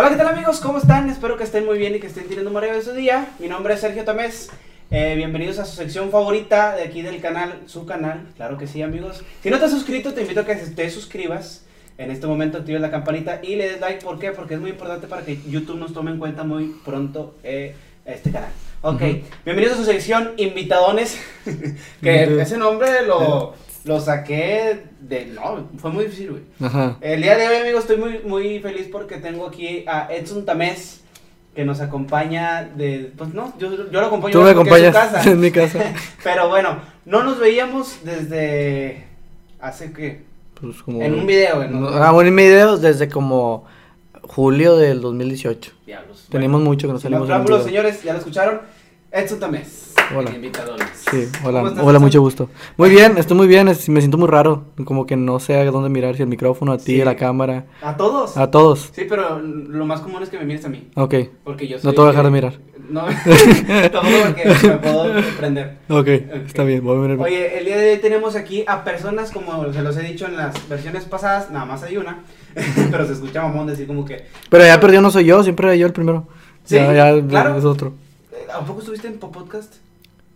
Hola, ¿qué tal amigos? ¿Cómo están? Espero que estén muy bien y que estén teniendo un maravilloso día. Mi nombre es Sergio Tamés. Eh, bienvenidos a su sección favorita de aquí del canal, su canal, claro que sí amigos. Si no te has suscrito, te invito a que te suscribas. En este momento actives la campanita y le des like. ¿Por qué? Porque es muy importante para que YouTube nos tome en cuenta muy pronto eh, este canal. Ok, bienvenidos a su sección Invitadones. que ese nombre lo, lo saqué de. No, fue muy difícil, güey. Ajá. El día de hoy, amigos, estoy muy, muy feliz porque tengo aquí a Edson Tamés, que nos acompaña de... Pues no, yo, yo lo acompaño Tú me porque es su acompañas casa. en mi casa. Pero bueno, no nos veíamos desde... Hace que... Pues como... En un video, güey, ¿no? Ah, bueno, en videos desde como julio del 2018. Diablos. Tenemos Bueno, mucho que nos salimos en un video. señores, ya lo escucharon. Edson Tamés. Hola. Sí, hola, ¿Cómo estás, hola, mucho gusto. Muy bien, estoy muy bien, es- me siento muy raro, como que no sé a dónde mirar, si el micrófono, a ti, Sí. a la cámara, ¿A todos? a todos. Sí, pero lo más común es que me mires a mí. Ok, Porque yo soy... no te voy a dejar de mirar. No, tampoco porque me puedo prender. Ok, está bien, voy a mirar. Oye, el día de hoy tenemos aquí a personas, como se los he dicho en las versiones pasadas, nada más hay una, pero se escucha mamón decir como que... Pero ya perdió, no soy yo, siempre era yo el primero. Sí, ya, ya claro. es otro. eh, ¿A poco estuviste en Po- podcast?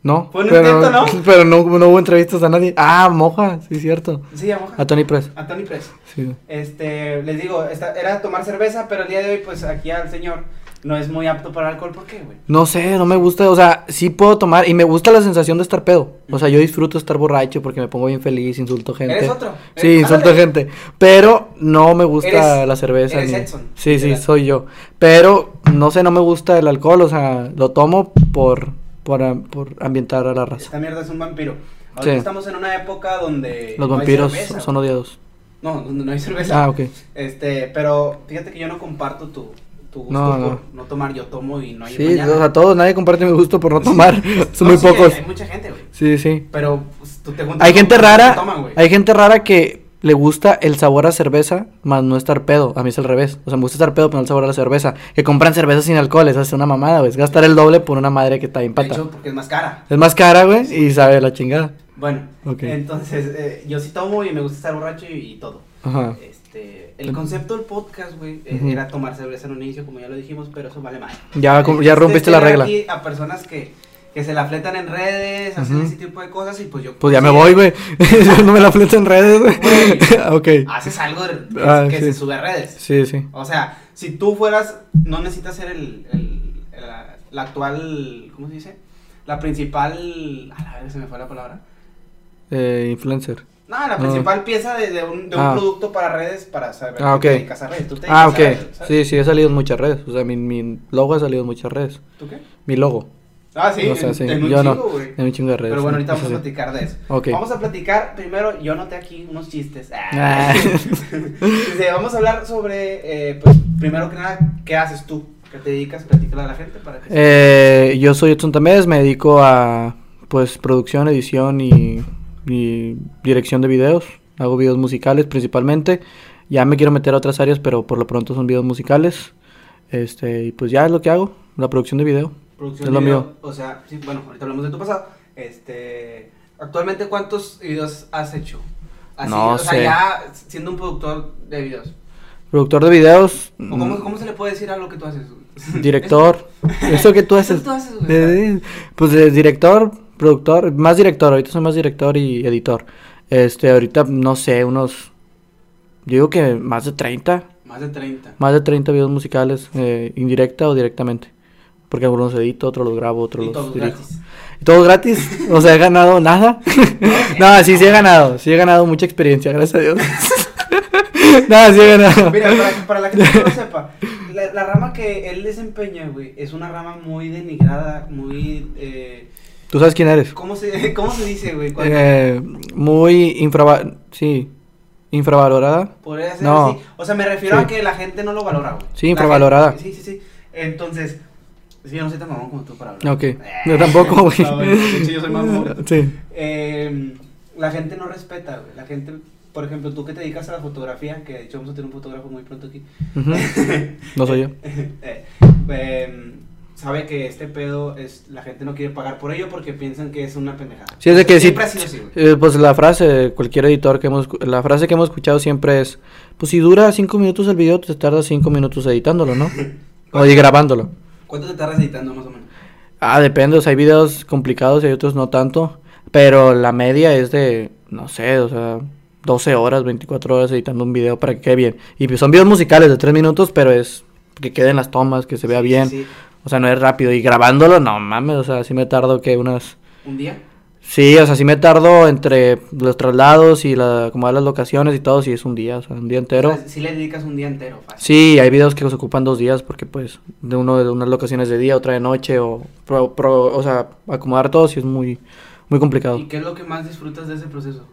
No, Fue un pero, intento, ¿no? pero no, no hubo entrevistas a nadie. Ah, Moja, sí, cierto. Sí, a Moja. A Tony Press. A Tony Press. Sí. Este, les digo, esta, era tomar cerveza, pero el día de hoy, pues aquí al señor no es muy apto para alcohol. ¿Por qué, güey? No sé, no me gusta, o sea, sí puedo tomar y me gusta la sensación de estar pedo. O sea, yo disfruto estar borracho porque me pongo bien feliz, insulto gente. ¿Eres otro? Sí, insulto ándale. gente, pero no me gusta Eres- la cerveza. eres ni- Edson, Sí, sí, soy yo. Pero no sé, no me gusta el alcohol, o sea, lo tomo por por, por ambientar a la raza. Esta mierda es un vampiro. Ahorita Sí. estamos en una época donde... Los no hay vampiros cerveza, son odiados. No, donde no hay cerveza. Ah, ok. Este, pero fíjate que yo no comparto tu, tu gusto No, por no. no tomar, yo tomo y no hay Sí, mañana. o sea, todos, nadie comparte mi gusto por no tomar. Son No, muy sí, pocos. Hay, hay mucha gente, güey. Sí, sí. Pero pues, tú te juntas Hay gente rara, toman, güey. hay gente rara que le gusta el sabor a cerveza, más no estar pedo. A mí es al revés. O sea, me gusta estar pedo, pero no el sabor a la cerveza. Que compran cerveza sin alcohol, es una mamada, güey. Es gastar el doble por una madre que está bien De hecho, porque es más cara. Es más cara, güey, y sabe la chingada. Bueno, Ok. entonces eh, yo sí tomo y me gusta estar borracho y, y todo. Ajá. Este, el concepto del podcast, güey, eh, era tomar cerveza en un inicio, como ya lo dijimos, pero eso vale más. Ya, ya rompiste la regla. Aquí a personas que, que se la fletan en redes, hacen ese tipo de cosas y pues yo... Pues ya me voy, güey. Yo no me la fleto en redes, güey. ok. Haces algo de- Ah, que sí. se sube a redes. Sí, sí. O sea, si tú fueras, no necesitas ser el, el- la, la actual, ¿cómo se dice? La principal, a la vez se me fue la palabra. Eh, influencer. No, la No. principal pieza de, de un, de un Ah. producto para redes para saber Ah, que te ok. dedicas a redes. Tú te Ah, ok. Sí, sí, he salido en muchas redes. O sea, mi, mi logo ha salido en muchas redes. ¿Tú qué? Mi logo. Ah, sí, O sea, en, sí, en un yo no. chingo, güey. En un chingo de redes. Pero bueno, sí, ahorita vamos a platicar de eso. Vamos a platicar, primero, yo noté aquí unos chistes. Ah. Dice, vamos a hablar sobre, eh, pues, primero que nada, ¿qué haces tú? ¿Qué te dedicas? Platícale a la gente para que... Eh, yo soy Edson Tamés, me dedico a pues producción, edición y, y dirección de videos. Hago videos musicales principalmente. Ya me quiero meter a otras áreas, pero por lo pronto son videos musicales. Este, y pues ya es lo que hago, la producción de video. Producción Es lo de video, mío. O sea, sí, bueno, ahorita hablamos de tu pasado. Este, actualmente, ¿cuántos videos has hecho? Así, No o sea, sé. ya siendo un productor de videos. Productor de videos, ¿O cómo, mm, cómo se le puede decir a lo que tú haces? director. Eso que tú Eso haces. tú haces, güey. Pues eh, director, productor, más director, ahorita soy más director y editor. Este, ahorita no sé, unos yo digo que más de 30, Más de 30. más de 30 videos musicales eh, indirecta o directamente. Porque algunos edito, otros los grabo, otros los todos dirijo. gratis. ¿Y todo gratis? O sea, he ganado nada. no, sí, sí he ganado. Sí he ganado mucha experiencia, gracias a Dios. no, sí he ganado. Mira, para, para la gente que no lo sepa, la, la rama que él desempeña, güey, es una rama muy denigrada, muy... Eh, ¿Tú sabes quién eres? ¿cómo, se, ¿Cómo se dice, güey? Eh, muy infrava sí, infravalorada. Podría ser no. así. O sea, me refiero Sí. a que la gente no lo valora, güey. Sí, infravalorada. gente- Sí, sí, sí. Entonces, sí, yo no soy tan mamón como tú para hablar. Ok. Yo tampoco, güey. No, güey, de hecho, yo soy mamón. Sí. Eh, la gente no respeta, güey. La gente, por ejemplo, tú que te dedicas a la fotografía, que de hecho vamos a tener un fotógrafo muy pronto aquí. No soy yo. Eh, eh, sabe que este pedo es la gente no quiere pagar por ello porque piensan que es una pendejada. Sí, es de que. Siempre ha sido así, güey. Eh, pues la frase, cualquier editor que hemos, la frase que hemos escuchado siempre es, pues si dura cinco minutos el video, te tarda cinco minutos editándolo, ¿no? o y grabándolo. ¿Cuánto te tardas editando más o menos? Ah, depende, o sea, hay videos complicados y hay otros no tanto, pero la media es de, no sé, o sea, 12 horas, 24 horas editando un video para que quede bien. Y son videos musicales de tres minutos, pero es que queden las tomas, que se vea Sí, bien. sí. O sea, no es rápido. Y grabándolo, no mames, o sea, sí me tardo que unas... ¿Un día? Sí, o sea, sí me tardo entre los traslados y la, acomodar las locaciones y todo, sí es un día, o sea, un día entero. O sea, sí le dedicas un día entero, fácil. Sí, hay videos que los ocupan dos días porque pues de uno de unas locaciones de día, otra de noche o pro- pro- o sea, acomodar todo sí es muy muy complicado. ¿Y qué es lo que más disfrutas de ese proceso?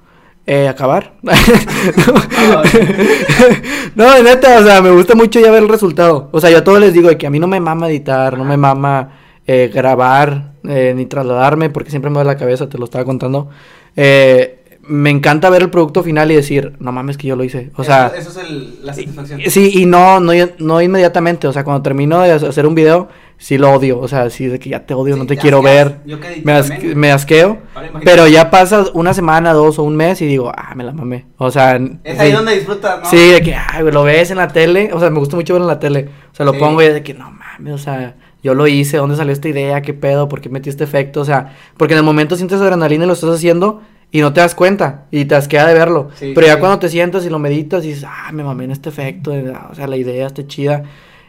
Eh, acabar. No, de neta, o sea, me gusta mucho ya ver el resultado. O sea, yo a todos les digo de que a mí no me mama editar, no me mama eh, grabar, eh, ni trasladarme, porque siempre me da la cabeza, te lo estaba contando. Eh, me encanta ver el producto final y decir, no mames que yo lo hice. O sea, eso, eso es el- la satisfacción. Sí, y no, no, no inmediatamente, o sea, cuando termino de hacer un video, sí lo odio, o sea, sí de que ya te odio, Sí, no te quiero asqueas. ver, Yo que me, as- también. me asqueo, pero ya pasa una semana, dos o un mes y digo, ah, me la mamé, o sea, Es sí, ahí donde disfrutas, ¿no? sí, de que, ay, lo ves en la tele, o sea, me gusta mucho verlo en la tele, o sea, lo Sí. pongo y es de que, no mames, o sea, yo lo hice, ¿dónde salió esta idea? ¿Qué pedo? ¿Por qué metí este efecto? O sea, porque en el momento sientes adrenalina y lo estás haciendo y no te das cuenta y te asquea de verlo. Sí, Pero ya sí. cuando te sientas y lo meditas y dices, ah, me mamé en este efecto, o sea, la idea está chida.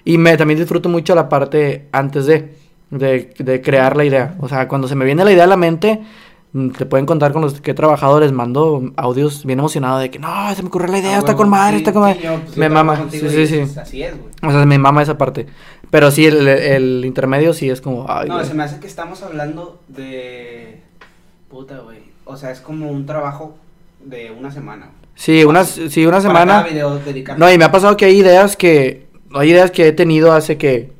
Y me también disfruto mucho la parte antes de, de, de crear la idea. O sea, cuando se me viene la idea a la mente, te pueden contar con los que he trabajado, les mando audios bien emocionado de que no, se me ocurrió la idea, Ah, está con madre, Sí, está con sí, madre. yo, pues, me mama, sí, sí, pues, sí. Así es, güey. O sea, me mama esa parte. Pero sí, el, el intermedio sí es como, ay, No, güey. se me hace que estamos hablando de. Puta, güey. O sea, es como un trabajo de una semana. güey. Sí, una, sí, una semana. video. No, y me ha pasado que hay ideas que. Hay ideas que he tenido hace que.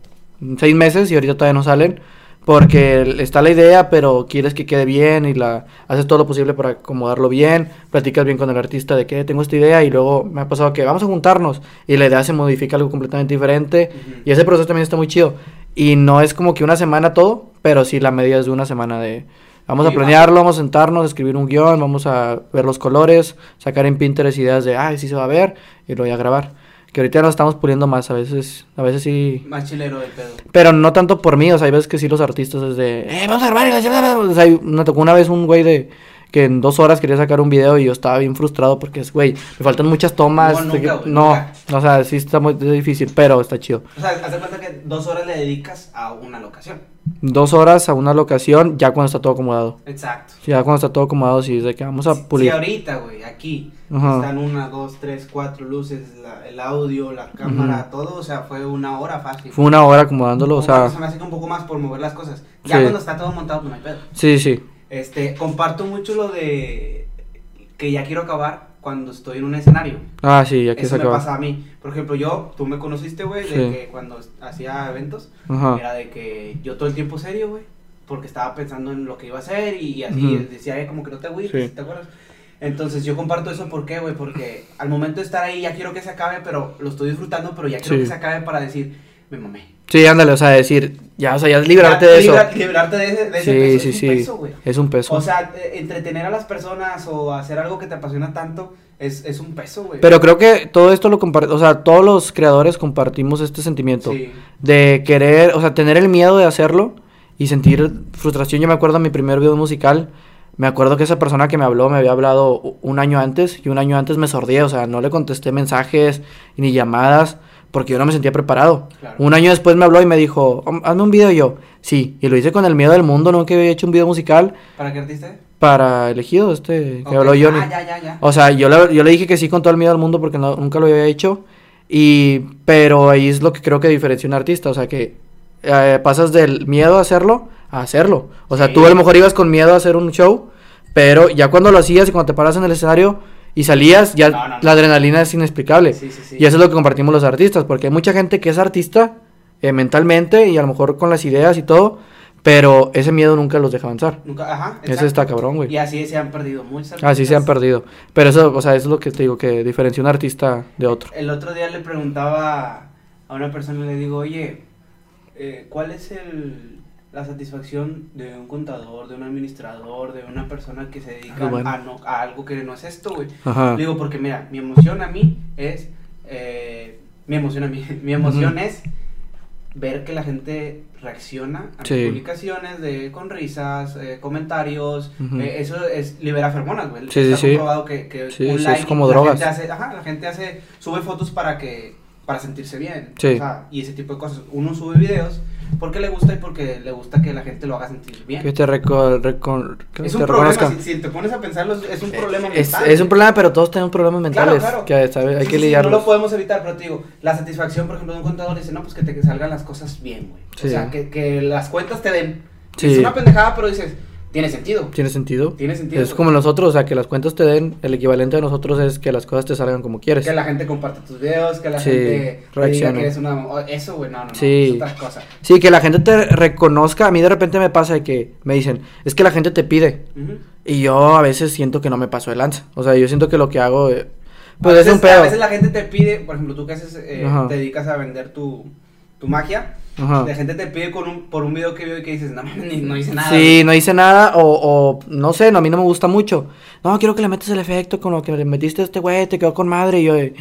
Seis meses y ahorita todavía no salen. Porque está la idea, pero quieres que quede bien y la haces todo lo posible para acomodarlo bien. Platicas bien con el artista de que tengo esta idea y luego me ha pasado que vamos a juntarnos y la idea se modifica algo completamente diferente. Y ese proceso también está muy chido. Y no es como que una semana todo, pero sí la medida es de una semana de... Vamos a planearlo, vamos a sentarnos, escribir un guion, vamos a ver los colores, sacar en Pinterest ideas de, ay, sí se va a ver, y luego ya grabar. Que ahorita nos estamos puliendo más, a veces, a veces sí... Más chilero el pedo. Pero no tanto por mí, o sea, hay veces que sí los artistas es de, eh, vamos a grabar, y la chingada". o sea, me tocó una vez un güey de que en dos horas quería sacar un video y yo estaba bien frustrado porque es, güey, me faltan muchas tomas. No, nunca, que- no, nunca. o sea, sí está muy difícil, pero está chido. O sea, haz de cuenta que dos horas le dedicas a una locación. Dos horas a una locación ya cuando está todo acomodado. Exacto. Ya cuando está todo acomodado, sí, de que vamos a pulir. Si ahorita, güey, aquí Ajá. están una, dos, tres, cuatro luces, la- el audio, la cámara, todo, o sea, fue una hora fácil. Fue una hora acomodándolo, o sea, se me hace que un poco más por mover las cosas. Ya Sí. cuando está todo montado, pues no hay pedo. sí, sí. Este, comparto mucho lo de que ya quiero acabar cuando estoy en un escenario. Ah, sí, ya que Eso me pasa a mí. Por ejemplo, yo, tú me conociste, güey, de Sí. que cuando hacía eventos, Ajá. era de que yo todo el tiempo serio, güey, porque estaba pensando en lo que iba a hacer y, así decía, "Eh, como que no te agüites, Sí. ¿te acuerdas? Entonces yo comparto eso, ¿por qué, güey? Porque al momento de estar ahí ya quiero que se acabe, pero lo estoy disfrutando, pero ya quiero Sí. que se acabe para decir, me mamé. Sí, ándale, o sea, decir, ya, o sea, ya es librarte Ya, de eso. libra- librarte de ese, de ese Sí, peso, sí, es un sí. peso, güey. Es un peso. O sea, eh, entretener a las personas o hacer algo que te apasiona tanto es, es un peso, güey. Pero creo que todo esto lo compartimos, o sea, todos los creadores compartimos este sentimiento Sí. de querer, o sea, tener el miedo de hacerlo y sentir frustración. Yo me acuerdo de mi primer video musical, me acuerdo que esa persona que me habló me había hablado un año antes y un año antes me sordía, o sea, no le contesté mensajes ni llamadas porque yo no me sentía preparado. Claro. Un año después me habló y me dijo, "Hom- hazme un video y yo, sí, y lo hice con el miedo del mundo, nunca había hecho un video musical ¿Para qué artista? para elegido, este, que habló Johnny. Ah, ya, ya, ya. O sea, yo le, yo le dije que sí con todo el miedo del mundo porque no- nunca lo había hecho. Y, pero ahí es lo que creo que diferencia un artista. O sea, que eh, pasas del miedo a hacerlo a hacerlo. O sea, Sí. tú a lo mejor ibas con miedo a hacer un show, pero ya cuando lo hacías y cuando te paras en el escenario y salías, ya No, no, no. la adrenalina es inexplicable. Sí, sí, sí. Y eso es lo que compartimos los artistas, porque hay mucha gente que es artista eh, mentalmente y a lo mejor con las ideas y todo, pero ese miedo nunca los deja avanzar. Nunca, ajá. Ese está cabrón, güey. Y así se han perdido muchos Así se han artistas. perdido. Pero eso, o sea, eso es lo que te digo, que diferencia un artista de otro. El otro día le preguntaba a una persona y le digo, oye, eh, ¿cuál es el, la satisfacción de un contador, de un administrador, de una persona que se dedica Ah, bueno. a, no, a algo que no es esto, güey? Digo, porque mira, mi emoción a mí es. eh, mi emoción a mí. Mi emoción es ver que la gente reacciona a Sí. mis publicaciones de, con risas, eh, comentarios. Ujú. eh, eso es libera feromonas, güey. Sí, sí, Está sí. comprobado que, que Sí, un sí, es like. como la drogas. Gente hace, ajá, la gente hace. Sube fotos para que. Para sentirse bien. Sí. O sea, y ese tipo de cosas. Uno sube videos porque le gusta y porque le gusta que la gente lo haga sentir bien. Que te, reco reco- que es te un problema, si, si te pones a pensarlo, es- es un problema Es, mental. es un problema, pero todos tenemos problemas Claro, mentales. claro. Que ¿sabe? hay Sí, que sí, sí, lidiarlos. no lo podemos evitar, pero te digo, la satisfacción, por ejemplo, de un contador dice, no, pues que te que salgan las cosas bien, güey. Sí. O sea, que, que las cuentas te den. Sí. Es una pendejada, pero dices, tiene sentido. ¿Tiene sentido? Tiene sentido. Es como nosotros, o sea, que las cuentas te den, el equivalente de nosotros es que las cosas te salgan como quieres. Que la gente comparte tus videos, que la Sí, gente reaccione. que eres una... o- Eso, güey, no, no, no, Sí. es otra cosa. Sí, que la gente te reconozca. A mí de repente me pasa de que me dicen, es que la gente te pide. Y yo a veces siento que no me paso de lanza. O sea, yo siento que lo que hago, eh, pues a es un veces, A pedo. veces la gente te pide, por ejemplo, tú que haces, eh, te dedicas a vender tu, tu magia, Ajá. la gente te pide con un, por un video que vio y que dices, no, mames, ni- no hice nada. Sí, no hice nada o, o no sé, no, a mí no me gusta mucho. No, quiero que le metas el efecto con lo que le metiste a este güey, te quedó con madre. Y yo, eh,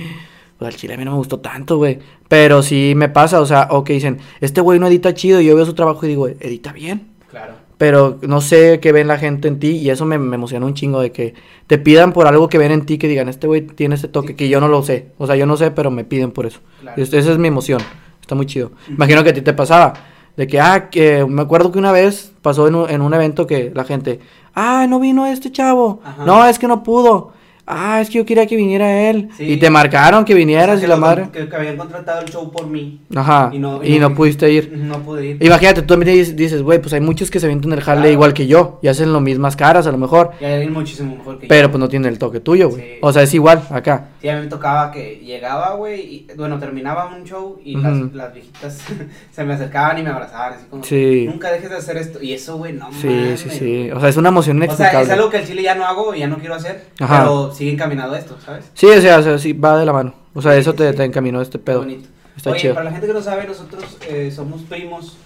pues al chile a mí no me gustó tanto, güey. Pero sí me pasa, o sea, o que dicen, este güey no edita chido. Y yo veo su trabajo y digo, edita bien. Claro. Pero no sé qué ven la gente en ti y eso me, me emociona un chingo de que te pidan por algo que ven en ti que digan, este güey tiene este toque Sí. que yo no lo sé. O sea, yo no sé, pero me piden por eso. Claro. Es- esa es mi emoción. Está muy chido. Imagino que a ti te pasaba. De que, ah, que me acuerdo que una vez pasó en un, en un evento que la gente, ah, no vino este chavo. Ajá. No, es que no pudo. Ah, es que yo quería que viniera él. Sí. Y te marcaron que O vinieras sea, y la madre. Que, que habían contratado el show por mí. Ajá. Y no- y y no no- pudiste ir. No pude ir. Imagínate, tú también dices- güey, pues hay muchos que se avientan el jale Claro. igual que yo y hacen lo mismas caras a lo mejor, Y hay muchísimo mejor que pero yo. pues no tienen el toque tuyo, güey. Sí. O sea, es igual acá. Sí, a mí me tocaba que llegaba, güey, y bueno, terminaba un show y Ujú. las, las viejitas se me acercaban y me abrazaban, así como, Sí. nunca dejes de hacer esto. Y eso, güey, no Sí, mames. sí, sí. O sea, es una emoción O sea, inexplicable. es algo que al chile ya no hago y ya no quiero hacer, Ajá. pero sigue encaminado esto, ¿sabes? Sí, o sea, o sea, sí, va de la mano. O sea, Sí, eso te, sí. te encaminó este pedo. bonito. Está Oye, chido. para la gente que no sabe, nosotros eh, somos primos.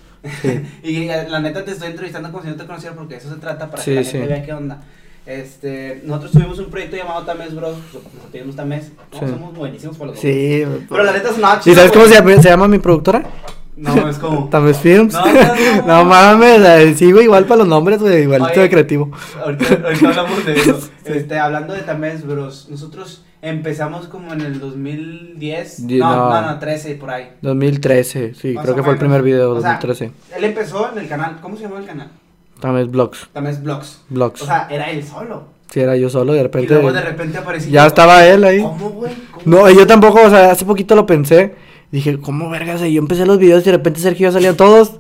Sí. y eh, la neta te estoy entrevistando como si no te conociera porque eso se trata para que la gente vea qué onda. Este, nosotros tuvimos un proyecto llamado Tames Bros. Nos pedimos. No, Sí. Somos buenísimos para los Sí. Pero la neta es una ¿Y sabes cómo se se llama mi productora? No, es como. Tames Films. No, no, no. No mames, güey, igual para los nombres, güey, igualito de creativo. Ahorita, ahorita hablamos de eso. Este, hablando de Tames Bros. Nosotros empezamos como en el 2010. Di- no, no. no, no, 13 por ahí. 2013, sí, Más creo que fue el primer video, O sea, 2013. Él empezó en el canal. ¿Cómo se llamaba el canal? Tames Vlogs. Tames Vlogs. Vlogs. O sea, era él solo. Sí, era yo solo, de Y repente. luego de repente apareció. Ya estaba él ahí. ¿Cómo, güey? ¿Cómo? No, y yo tampoco, o sea, hace poquito lo pensé. Dije, ¿cómo vergas? Y yo empecé los videos y de repente Sergio ya salían todos.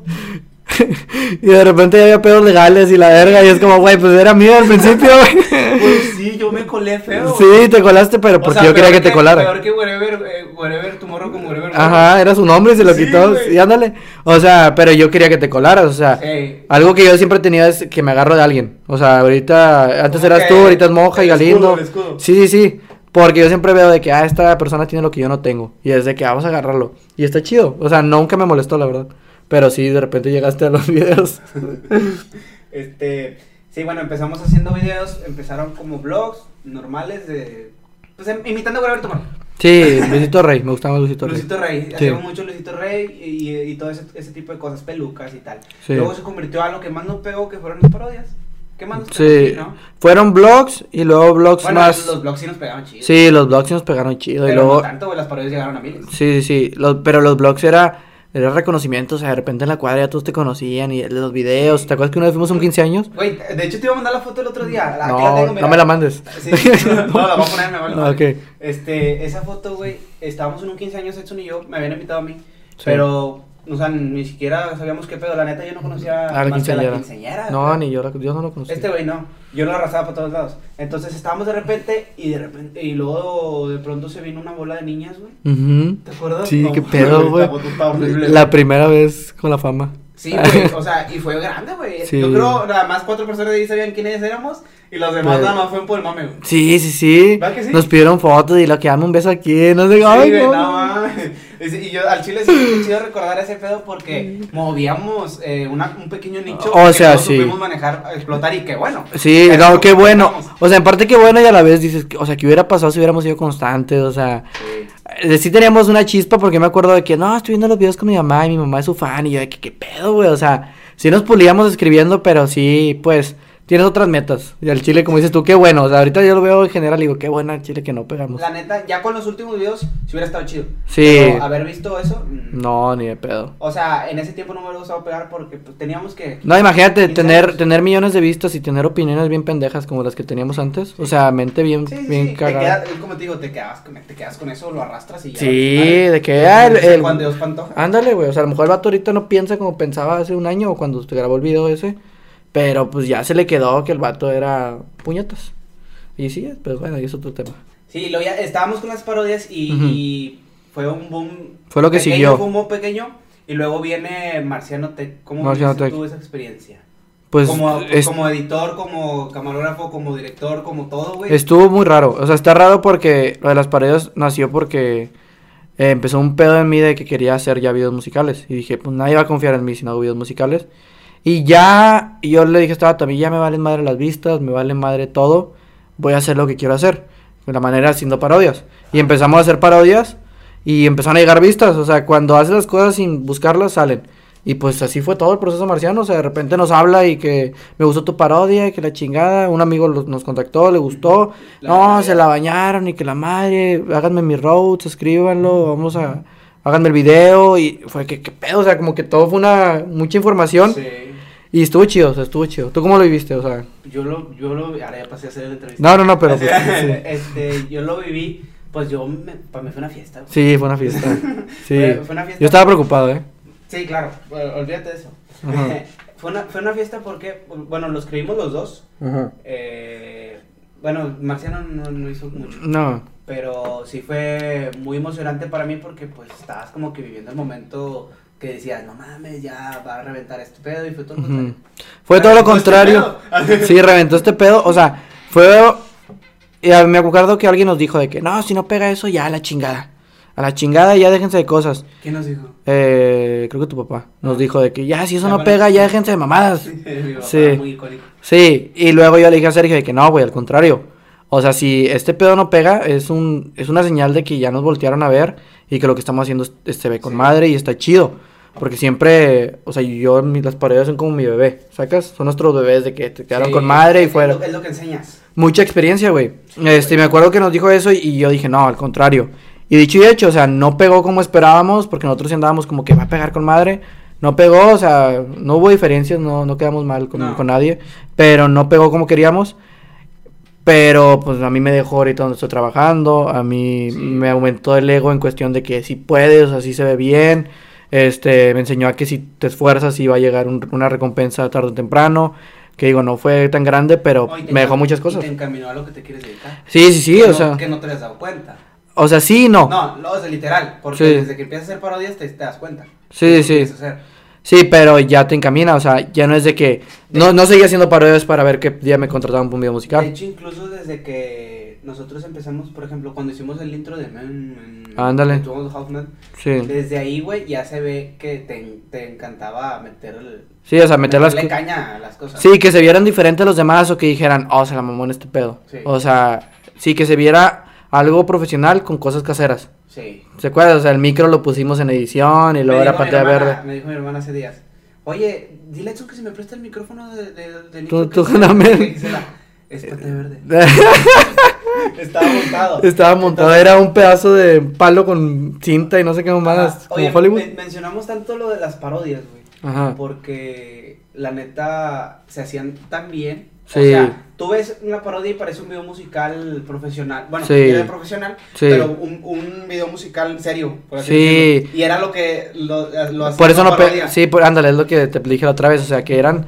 y de repente ya había pedos legales y la verga. Y es como, güey, pues era mío al principio, güey. Pues sí, yo me colé feo. Sí, te colaste, pero porque sea, yo quería que te colara. Peor que Wherever, eh, Wherever Tomorrow con Wherever. Ajá, era su nombre y se lo Sí, quitó. güey. Sí, ándale. O sea, pero yo quería que te colaras, o sea. Algo que yo siempre tenido es que me agarro de alguien. O sea, ahorita, antes eras tú, ahorita es Moja y el escudo, Galindo. el escudo. Sí, sí, sí. Porque yo siempre veo de que, ah, esta persona tiene lo que yo no tengo. Y es de que vamos a agarrarlo. Y está chido. O sea, nunca me molestó, la verdad. Pero sí, de repente llegaste a los videos. Este, sí, bueno, empezamos haciendo videos, empezaron como vlogs normales de, pues em- imitando a Tomorrow. Sí, Luisito Rey, me gustaba Luisito Rey. Luisito Rey, Sí. hacíamos mucho Luisito Rey y, y, y todo ese, ese tipo de cosas, pelucas y tal. Sí. Luego se convirtió a lo que más nos pegó, que fueron las parodias. ¿Qué más nos? Sí. ¿no? Fueron vlogs y luego vlogs Bueno, más. los vlogs sí nos pegaban chido. Sí, los vlogs sí nos pegaron chido. pero y luego. no tanto, güey, las parodias llegaron a miles. Sí, sí, sí. Los, pero los blogs era, era reconocimiento. O sea, de repente en la cuadra ya todos te conocían y los videos. ¿Te acuerdas que una vez fuimos a un 15 años? Güey, de hecho te iba a mandar la foto el otro día. la- aquí No, la tengo, no me la mandes. Sí, no, la voy a poner, me vale Ah, madre. ok. Este, esa foto, güey, estábamos en un 15 años, Edson y yo, me habían invitado a mí, Sí. pero, o sea, ni siquiera sabíamos qué pedo, la neta yo no conocía Ah, a la quinceañera. quinceañera. No, ni yo, la- yo no lo conocí. Este güey no, yo lo arrasaba por todos lados. Entonces estábamos de repente y de repente, y luego de pronto se vino una bola de niñas, güey. Ujú. ¿Te acuerdas? Sí, No, qué pedo, güey. La primera vez con la fama. Sí, güey, o sea, y fue grande, güey. Sí. Yo creo nada más cuatro personas de ahí sabían quiénes éramos y los demás Pues- nada más fueron por el mame, güey. Sí, sí, sí. ¿Verdad que sí? Nos pidieron fotos y lo que dame un beso aquí. No sé, Sí, ay, güey, no. no mames. Y yo al chile sí es chido recordar ese pedo porque movíamos eh, una, un pequeño nicho. O que sea, sí. supimos manejar, explotar y qué bueno. Sí, no, qué bueno. O sea, en parte qué bueno y a la vez dices, que- o sea, que hubiera pasado si hubiéramos sido constantes, o sea, Sí. eh, sí teníamos una chispa porque me acuerdo de que, no, estoy viendo los videos con mi mamá y mi mamá es su fan y yo de que, qué pedo, güey, o sea, sí nos pulíamos escribiendo, pero sí, pues, tienes otras metas. Y al chile, como dices tú, qué bueno, o sea, ahorita yo lo veo en general y digo, qué bueno al chile que no pegamos. La neta, ya con los últimos videos, sí hubiera estado chido. Sí. Pero haber visto eso. mm, No, ni de pedo. O sea, en ese tiempo no me hubiera gustado pegar porque pues, teníamos que. No, imagínate 15 tener, años. tener millones de vistas y tener opiniones bien pendejas como las que teníamos antes. O sea, mente bien, Sí, sí, bien sí. Te cagada. quedas, como te digo, te quedas, con, te quedas con eso, lo arrastras y ya. Sí, vale. de que, ah, el- el- Juan Dios Pantoja. Ándale, güey. O sea, a lo mejor el vato ahorita no piensa como pensaba hace un año o cuando te grabó el video ese. Pero pues ya se le quedó que el vato era puñetas. Y sí, pues bueno, y es otro tema. Sí, lo ya estábamos con las parodias y, fue un boom. Fue lo que pequeño, siguió. Fue un boom pequeño y luego viene Marciano Tech. ¿Cómo Marciano Tech. tú esa experiencia? Pues como, es- como editor, como camarógrafo, como director, como todo, güey. estuvo muy raro. O sea, está raro porque lo de las paredes nació porque eh, empezó un pedo en mí de que quería hacer ya videos musicales. Y dije, pues nadie va a confiar en mí si no hago videos musicales. Y ya, y yo le dije, estaba también, ya me valen madre las vistas, me vale madre todo. Voy a hacer lo que quiero hacer. De la manera haciendo parodias. Y empezamos a hacer parodias y empezaron a llegar vistas. O sea, cuando haces las cosas sin buscarlas, salen. Y pues así fue todo el proceso marciano. O sea, de repente nos habla y que me gustó tu parodia, y que la chingada. Un amigo lo- nos contactó, le gustó. La no, madre. se la bañaron y que la madre, háganme mis roads, escríbanlo, vamos a, háganme el video. Y fue que, qué pedo, o sea, como que todo fue una, mucha información. Sí. Y estuvo chido, o sea, estuvo chido. ¿Tú cómo lo viviste? O sea, Yo lo, yo lo, ahora ya pasé a hacer la entrevista. no, no, no, pero pues, sí. este, yo lo viví, pues yo, me, para mí fue una fiesta. güey. Sí, fue una fiesta. Sí. Fue- fue una fiesta. Yo estaba preocupado, ¿eh? Sí, claro, olvídate de eso. Ajá. fue, una, fue una fiesta porque, bueno, lo escribimos los dos. eh, bueno, Marciano no, no hizo mucho, No. pero sí fue muy emocionante para mí porque pues estabas como que viviendo el momento que decías, no mames, ya va a reventar este pedo y fue todo lo contrario. Fue todo lo este contrario. pedo. Sí, reventó este pedo. O sea, fue. y me acuerdo que alguien nos dijo de que no, si no pega eso, ya a la chingada. A la chingada, ya déjense de cosas. ¿Quién nos dijo? Eh, creo que tu papá nos dijo de que ya, si eso no pega, ya déjense de mamadas. Mi papá, Sí. muy icónico. Sí, y luego yo le dije a Sergio de que no, güey, al contrario. O sea, si este pedo no pega, es un es una señal de que ya nos voltearon a ver y que lo que estamos haciendo es- se ve con Sí. madre y está chido. Porque siempre, o sea, yo, las paredes son como mi bebé, ¿sacas? Son nuestros bebés de que te quedaron Sí, con madre y es lo- Es lo que enseñas. Mucha experiencia, güey. Este, me acuerdo que nos dijo eso y, y yo dije, no, al contrario. Y dicho y hecho, o sea, no pegó como esperábamos, porque nosotros sí andábamos como que va a pegar con madre. No pegó, o sea, no hubo diferencias, no, no quedamos mal con, No. con nadie, pero no pegó como queríamos. Pero pues a mí me dejó ahorita donde estoy trabajando, a mí Sí. me aumentó el ego en cuestión de que si puedes, así se ve bien. Este, me enseñó a que si te esfuerzas iba a llegar un- una recompensa tarde o temprano. Que digo, no fue tan grande, pero Oh, y me dejó muchas y cosas. te encaminó a lo que te quieres dedicar. Sí, sí, sí, que o no- sea. Que no te has dado cuenta. O sea, sí y no. No, o sea, literal. Porque Sí. desde que empiezas a hacer parodias te, te das cuenta. Sí, sí. hacer. Sí, pero ya te encamina, o sea, ya no es de que. No, no seguía haciendo parodias para ver qué día me contrataban para un video De musical. hecho, incluso desde que nosotros empezamos, por ejemplo, cuando hicimos el intro de Man, Ándale. de Hoffman, Sí. desde ahí, güey, ya se ve que te, te encantaba meter el, Sí, o sea, meter las. meterle co- caña a las cosas. Sí, que se vieran diferentes a los demás o que dijeran, oh, se la mamó en este pedo. Sí. O sea, sí, que se viera algo profesional con cosas caseras. Sí. ¿Se acuerdan? O sea, el micro lo pusimos en edición y luego era pantalla verde. Me dijo mi hermana hace días. Oye, dile a Edson que se me presta el micrófono de, de, Tú- intro tú, la- Es pantalla verde. Estaba montado. Estaba montado, era un pedazo de palo con cinta y no sé qué más. Como Oye, Hollywood. men- mencionamos tanto lo de las parodias, güey. Ajá. Porque la neta se hacían tan bien. Sí. O sea, tú ves una parodia y parece un video musical profesional. Bueno, Sí. era profesional, Sí. pero un, un video musical serio. Por así Sí. decirlo. Y era lo que lo, lo hacía Por eso no. Sí, por, ándale, es lo que te dije la otra vez. O sea, que eran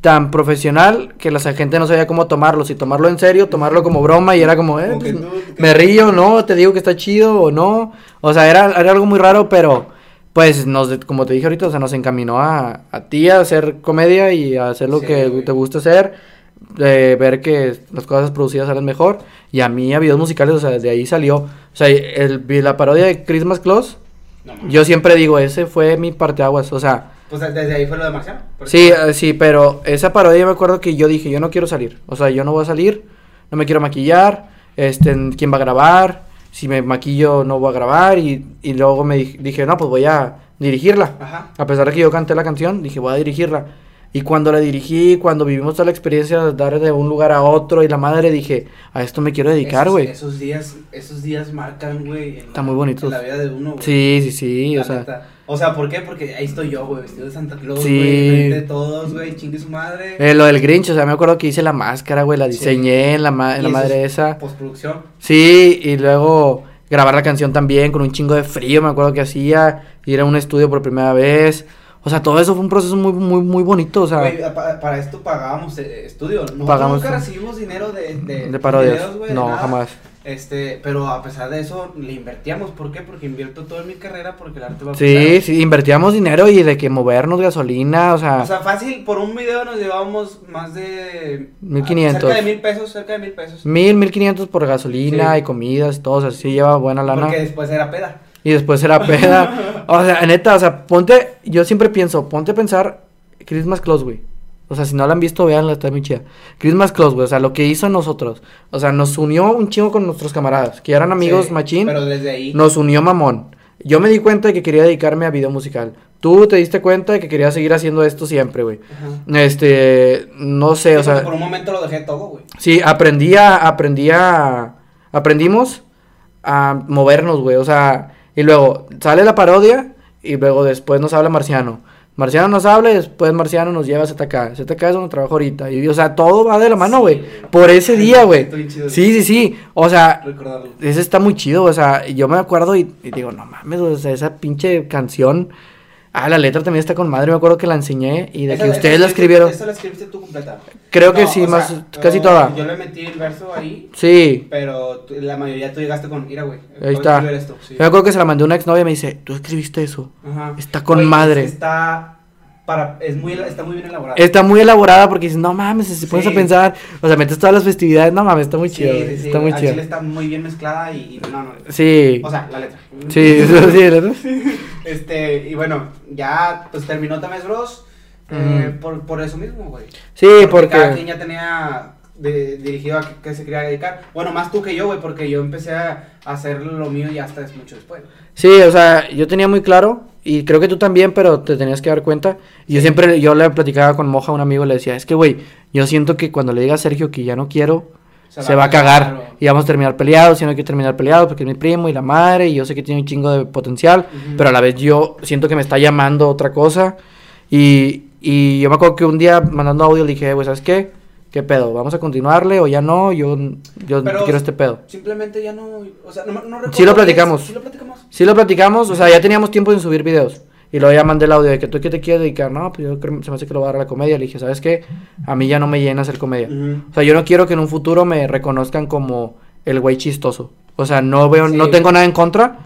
tan profesional que la gente no sabía cómo tomarlo. Si tomarlo en serio, tomarlo como broma y era como, eh, Como que pues, tú- que- me río, no, te digo que está chido o no. O sea, era, era algo muy raro, pero pues nos, como te dije ahorita, o sea, nos encaminó a, a ti a hacer comedia y a hacer lo Sí, que güey. te gusta hacer. De ver que las cosas producidas salen mejor. Y a mí a videos musicales, o sea, desde ahí salió. O sea, el, la parodia de Christmas Claus. No. Yo siempre digo, ese fue mi parteaguas, o sea, Pues desde ahí fue lo de Marciano. sí, eh, sí, pero esa parodia me acuerdo que yo dije, yo no quiero salir, o sea, yo no voy a salir, no me quiero maquillar, este, ¿quién va a grabar? Si me maquillo no voy a grabar y, y luego me dije, dije, no, pues voy a dirigirla. Ajá. A pesar de que yo canté la canción, dije, voy a dirigirla. Y cuando la dirigí, cuando vivimos toda la experiencia de dar de un lugar a otro y la madre, dije, a esto me quiero dedicar, güey. Esos días, esos días marcan, güey. Está muy bonitos. en la vida de uno, güey. Sí, sí, sí, La o sea. O sea, ¿por qué? Porque ahí estoy yo, güey, vestido de Santa Claus, Sí. güey, de todos, güey, chingue su madre. eh, lo del Grinch, o sea, me acuerdo que hice la máscara, güey, la Sí. diseñé en la, ma- en la madre es esa. Postproducción. Sí, y luego grabar la canción también con un chingo de frío, me acuerdo que hacía, ir a un estudio por primera vez. O sea, todo eso fue un proceso muy, muy, muy bonito, o sea, pa- para esto pagábamos eh, estudio. Nosotros Pagamos- nunca recibimos dinero de, de, de parodias. no, nada. jamás. Este, pero a pesar de eso, le invertíamos. ¿Por qué? Porque invierto todo en mi carrera porque el arte va Sí, primero. sí, invertíamos dinero y de que movernos gasolina, o sea, O sea, fácil, por un video nos llevábamos más de... 1500. Cerca de mil pesos, cerca de mil pesos. mil, mil quinientos por gasolina Sí. y comidas y todo, o sea, sí lleva buena lana. Porque después era peda. Y después era peda. o sea, neta, o sea, ponte, yo siempre pienso, ponte a pensar Christmas Close, güey. O sea, si no la han visto, véanla, está muy chida. Christmas Close, güey, o sea, lo que hizo nosotros. O sea, nos unió un chingo con nuestros camaradas, que eran amigos Sí, machín. Pero desde ahí... Nos unió mamón. Yo me di cuenta de que quería dedicarme a video musical. Tú te diste cuenta de que quería seguir haciendo esto siempre, güey. Ajá. Este, no sé, Sí, o sea, por un momento lo dejé todo, güey. Sí, aprendí a, aprendí a, aprendimos a movernos, güey, o sea, y luego sale la parodia y luego después nos habla Marciano. Marciano nos habla y después Marciano nos lleva a ZK. ZK es donde trabajo ahorita. Y, o sea, todo va de la mano, güey. Sí. Por ese día, güey. Sí, sí, sí. O sea, Recordarlo. ese está muy chido, o sea, yo me acuerdo y, y digo, no mames, o sea, esa pinche canción. Ah, la letra también está con madre, me acuerdo que la enseñé y de Esa- que esa ustedes la escribiste- escribieron. Esa la escribiste tú completa. Creo que No, sí, o más, sea, casi toda. Yo le metí el verso ahí, Sí. pero tú- la mayoría tú llegaste con, mira, güey. Ahí está. esto", sí. Yo me acuerdo que se la mandé a una exnovia y me dice, ¿tú escribiste eso? Ajá. Está con Güey, madre. Está para es muy está muy bien elaborado. Está muy elaborada porque dices, no mames, si pones Sí. a pensar, o sea, metes todas las festividades, no mames, está muy Sí, chido, sí, sí, está muy chido. chile está muy bien mezclada y, y no, no. Sí, O sea, la letra. sí, sí, ¿verdad? Este, y bueno, ya pues terminó Tames Bros. eh, por, por eso mismo, güey. Sí, Cada porque, quien ya tenía de- dirigido a qué se quería dedicar. Bueno, más tú que yo, güey, porque yo empecé a hacer lo mío y hasta es mucho después. sí, o sea, yo tenía muy claro, y creo que tú también, pero te tenías que dar cuenta, y yo siempre, yo le platicaba con Moja, un amigo, le decía, es que, güey, yo siento que cuando le diga a Sergio que ya no quiero, se, va a cagar, o- y vamos a terminar peleados, y no hay que terminar peleados porque es mi primo y la madre, y yo sé que tiene un chingo de potencial, pero a la vez yo siento que me está llamando otra cosa. Y, y yo me acuerdo que un día mandando audio le dije, güey, ¿sabes qué? ¿Qué pedo? ¿Vamos a continuarle o ya no? Yo, yo Pero- quiero este pedo. Simplemente ya no, o sea, no, no recuerdo Sí lo platicamos. Sí lo platicamos. Sí lo platicamos, o sea, ya teníamos tiempo sin subir videos. Y luego ya mandé el audio de que tú qué te quieres dedicar. No, pues yo creo, se me hace que lo voy a dar a la comedia. Le dije, ¿sabes qué? A mí ya no me llena hacer comedia. Ujú. O sea, yo no quiero que en un futuro me reconozcan como el güey chistoso. O sea, no veo, Sí. no tengo nada en contra,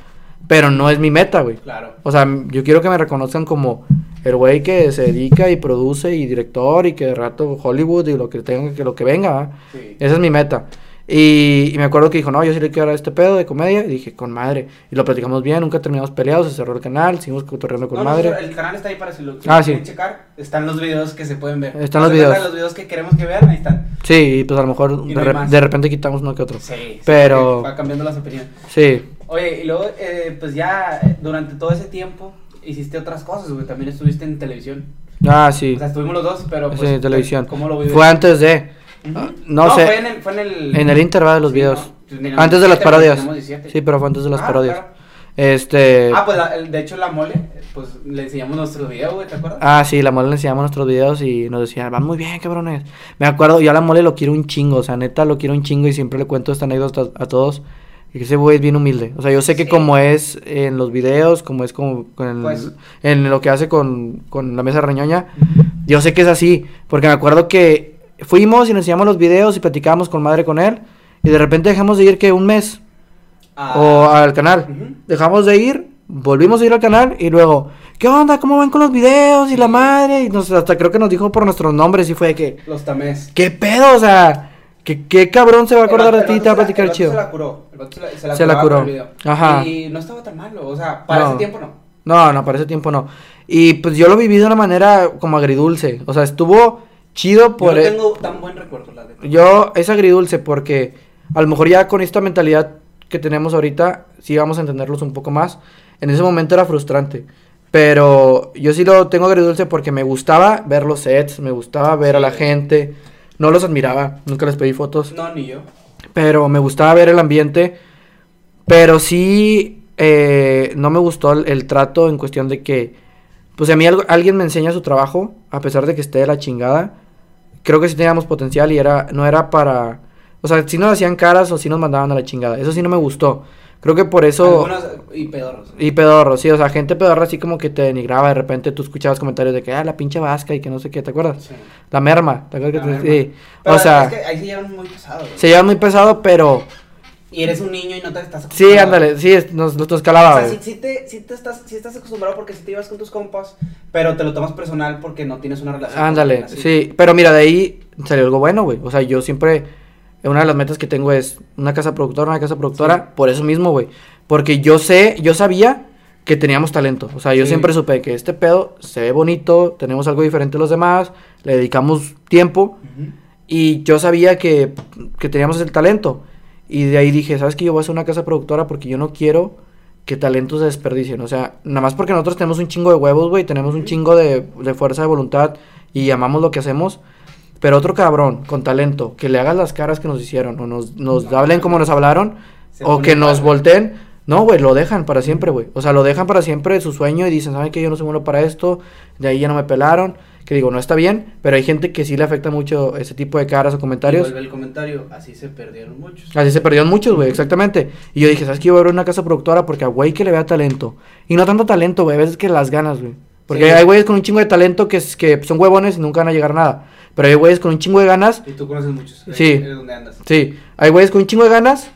pero no es mi meta, güey. Claro. O sea, yo quiero que me reconozcan como el güey que se dedica y produce y director y que de rato Hollywood y lo que tenga, que lo que venga. Sí. Esa es mi meta. Y, y me acuerdo que dijo, no, yo sí le quiero dar este pedo de comedia. Y dije, con madre. Y lo platicamos bien, nunca terminamos peleados, se cerró el canal, seguimos cotorreando con No, no, madre. el canal está ahí para si lo, Ah, sí. quieren checar. Están los videos que se pueden ver. Están los videos. Los videos que queremos que vean, ahí están. Sí, y pues a lo mejor de, re- repente quitamos uno que otro. Sí. Pero- Va cambiando las opiniones. Sí, Oye, y luego, eh, pues ya durante todo ese tiempo hiciste otras cosas, güey. También estuviste en televisión. ah, sí. O sea, estuvimos los dos, pero. Sí, Pues, en televisión. ¿Cómo lo vives? Fue antes de. Ah, no sé. Fue en el. Fue en el, En el intervalo de los Sí, videos. no, pues, Antes de las 17, parodias. tenemos 17. Sí, pero fue antes de las Ah, parodias. claro. Este. Ah, pues la- de hecho la mole, pues le enseñamos nuestro video, güey, ¿te acuerdas? Ah, sí, la mole le enseñamos nuestros videos y nos decía, van muy bien, cabrones. Me acuerdo, yo a la mole lo quiero un chingo, o sea, neta lo quiero un chingo y siempre le cuento esta anécdota a, a todos. Y que ese güey es bien humilde. O sea, yo sé que Sí. como es en los videos, como es como con el- Pues. en lo que hace con, con la mesa reñoña, yo sé que es así. Porque me acuerdo que fuimos y le enseñamos los videos y platicábamos con madre con él. Y de repente dejamos de ir que un mes Ah, o al canal. Dejamos de ir, volvimos a ir al canal y luego, ¿qué onda? ¿Cómo van con los videos? Y la madre, y nos, hasta creo que nos dijo por nuestros nombres y fue de que, Los tamés. ¿qué pedo? O sea, ¿Qué, qué cabrón se va a acordar de ti y te va a platicar el chido? Se la curó. El vato se la, se la Se la curó. el video. Ajá. Y no estaba tan malo. O sea, para No. ese tiempo no. No, no, para ese tiempo no. Y pues yo lo viví de una manera como agridulce. O sea, estuvo chido por... Yo no e- tengo tan buen recuerdo, la neta. Yo, es agridulce porque a lo mejor ya con esta mentalidad que tenemos ahorita, sí vamos a entenderlos un poco más. En ese momento era frustrante. Pero yo sí lo tengo agridulce porque me gustaba ver los sets, me gustaba ver a la gente. No los admiraba, nunca les pedí fotos. No, ni yo. Pero me gustaba ver el ambiente. Pero sí, eh, no me gustó el, el trato en cuestión de que, pues a mí algo- alguien me enseña su trabajo, a pesar de que esté de la chingada, creo que sí teníamos potencial y era, no era para, o sea, si nos hacían caras o si nos mandaban a la chingada. Eso sí no me gustó. Creo que por eso... Algunos y pedorros. Y pedorro, sí, o sea, gente pedorra así como que te denigraba, de repente tú escuchabas comentarios de que, ah, la pinche vasca y que no sé qué, ¿te acuerdas? Sí. La merma, ¿te acuerdas La que te- merma. Sí. Pero o sea, es que ahí se llevan muy pesado, güey. se lleva muy pesado, pero... Y eres un niño y no te estás Sí, acostumbrado. ándale, sí, es- nos, nos O escalaba, sea, güey. sí, sí te, sí te estás, sí estás acostumbrado porque si te ibas con tus compas, pero te lo tomas personal porque no tienes una relación. Ándale, sí, pero mira, de ahí salió algo bueno, güey. O sea, yo siempre, una de las metas que tengo es una casa productora, una casa productora, Sí. por eso mismo, güey. Porque yo sé, yo sabía que teníamos talento. O sea, yo Sí. siempre supe que este pedo se ve bonito, tenemos algo diferente a los demás, le dedicamos tiempo Ujú. y yo sabía que, que teníamos el talento. Y de ahí dije, ¿sabes qué? Yo voy a hacer una casa productora porque yo no quiero que talentos se desperdicien. O sea, nada más porque nosotros tenemos un chingo de huevos, güey, tenemos un chingo de, de fuerza de voluntad y amamos lo que hacemos. Pero otro cabrón con talento, que le hagas las caras que nos hicieron, o nos, nos No, hablen como nos hablaron, o que nos padre. volteen. No, güey, lo dejan para siempre, güey. O sea, lo dejan para siempre su sueño y dicen, ¿saben qué? Yo no soy bueno para esto, de ahí ya no me pelaron. Que digo, no está bien, pero hay gente que sí le afecta mucho ese tipo de caras o Y comentarios. vuelve el comentario, así se perdieron muchos. Así se perdieron muchos, güey, exactamente. Y yo dije, ¿sabes qué? Yo voy a abrir una casa productora porque a güey que le vea talento. Y no tanto talento, güey, a veces que las ganas, güey. Porque Sí. hay güeyes con un chingo de talento que, es- que son huevones y nunca van a llegar a nada. Pero hay güeyes con un chingo de ganas, Y tú conoces muchos. Sí. Sí, hay güeyes con un chingo de ganas